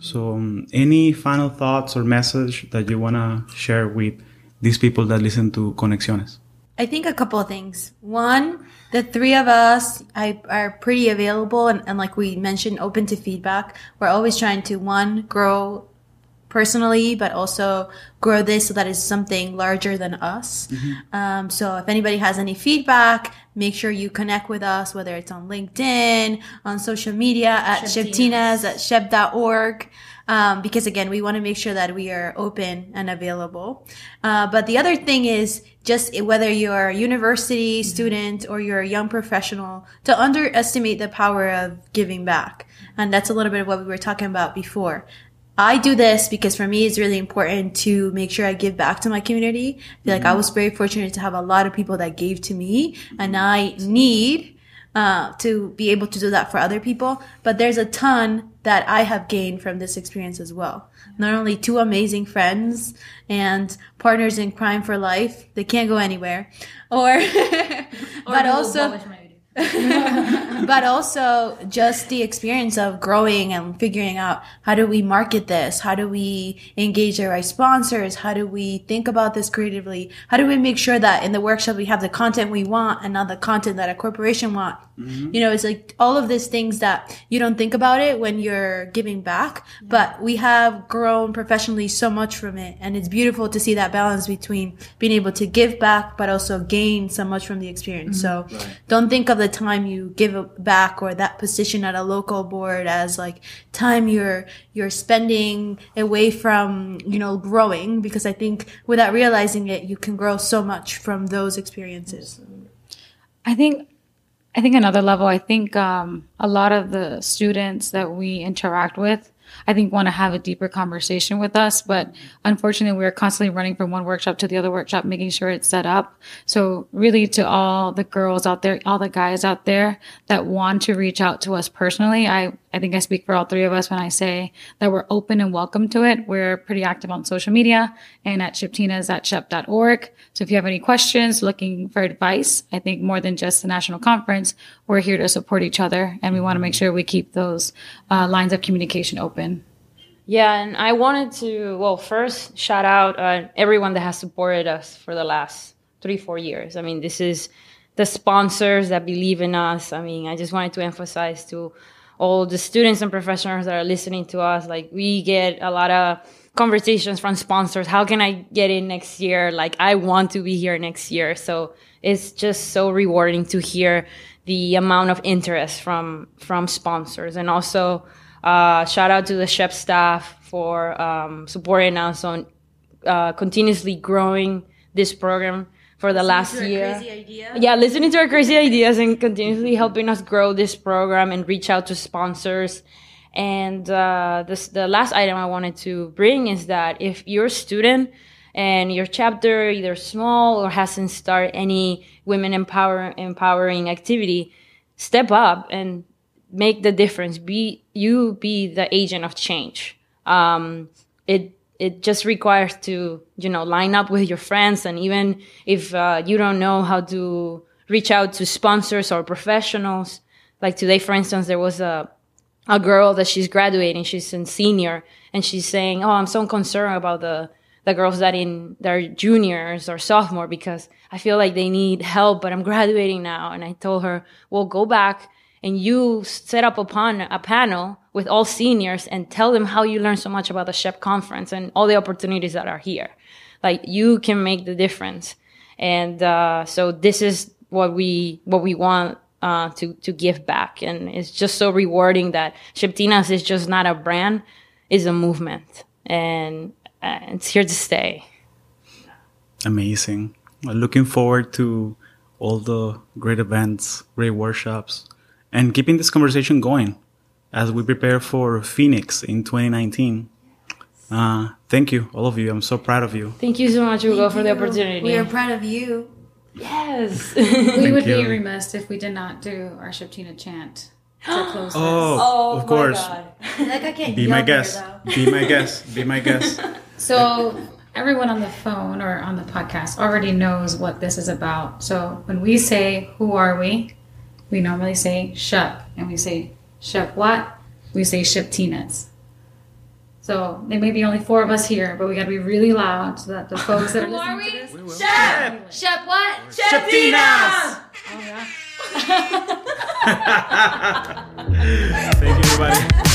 So, um, any final thoughts or message that you want to share with these people that listen to Conexiones? I think a couple of things. One, the three of us I, are pretty available and, and like we mentioned, open to feedback. We're always trying to one, grow personally, but also grow this so that it's something larger than us. Um, so if anybody has any feedback, make sure you connect with us, whether it's on LinkedIn, on social media, at SHPEtinas, at shpe.org. Um, because again, we want to make sure that we are open and available. Uh, but the other thing is just whether you're a university student or you're a young professional to underestimate the power of giving back. And that's a little bit of what we were talking about before. I do this because for me it's really important to make sure I give back to my community. I feel like I was very fortunate to have a lot of people that gave to me and I need uh, to be able to do that for other people. But there's a ton that I have gained from this experience as well. Not only two amazing friends and partners in crime for life, they can't go anywhere, or, but also, but also just the experience of growing and figuring out how do we market this? How do we engage the right sponsors? How do we think about this creatively? How do we make sure that in the workshop we have the content we want and not the content that a corporation want? Mm-hmm. You know, it's like all of these things that you don't think about it when you're giving back, but we have grown professionally so much from it. And it's beautiful to see that balance between being able to give back, but also gain so much from the experience. Mm-hmm. So don't think of the time you give back or that position at a local board as like time you're, you're spending away from, you know, growing because I think without realizing it, you can grow so much from those experiences. I think I think another level, I think um, a lot of the students that we interact with I think want to have a deeper conversation with us. But unfortunately, we're constantly running from one workshop to the other workshop, making sure it's set up. So really to all the girls out there, all the guys out there that want to reach out to us personally, I, I think I speak for all three of us when I say that we're open and welcome to it. We're pretty active on social media and at shpetinas at shpe.org. So if you have any questions, looking for advice, I think more than just the national conference, we're here to support each other and we want to make sure we keep those uh, lines of communication open. Yeah, and I wanted to, well, first shout out uh, everyone that has supported us for the last three, four years. I mean, this is the sponsors that believe in us. I mean, I just wanted to emphasize to all the students and professionals that are listening to us. Like, we get a lot of conversations from sponsors. How can I get in next year? Like, I want to be here next year. So it's just so rewarding to hear the amount of interest from from sponsors and also uh, shout out to the SHPE staff for um, supporting us on uh, continuously growing this program for the last year. Yeah, listening to our crazy ideas and continuously helping us grow this program and reach out to sponsors. And uh, this, the last item I wanted to bring is that if you're a student and your chapter either small or hasn't started any women empower, empowering activity, step up and make the difference. Be you be the agent of change. Um, it it just requires to you know line up with your friends. And even if uh, you don't know how to reach out to sponsors or professionals like today for instance there was a a girl that she's graduating. She's in senior and she's saying oh i'm so concerned about the the girls that in their juniors or sophomore because i feel like they need help but i'm graduating now. And i told her well go back and you set up upon a panel with all seniors and tell them how you learned so much about the SHPE conference and all the opportunities that are here. Like you can make the difference. And uh, so this is what we what we want uh, to to give back, and it's just so rewarding that SHPEtinas is just not a brand, is a movement, and uh, it's here to stay. Amazing. Looking forward to all the great events, great workshops, and keeping this conversation going as we prepare for Phoenix in 2019. Uh, thank you, all of you. I'm so proud of you. Thank you so much, Hugo, for the opportunity. We are proud of you. Yes. we would you. be remiss if we did not do our SHPEtina chant to close. Oh, oh, of course. Like I can't Be my guest. Be my guest. Be my guest. So everyone on the phone or on the podcast already knows what this is about. So when we say who are we, we normally say SHPE, and we say SHPE what? We say SHPEtinas. So there may be only four of us here, but we got to be really loud so that the folks that are listening to this. We SHPE! SHPE what? SHPEtinas! Oh, yeah. Thank you, everybody.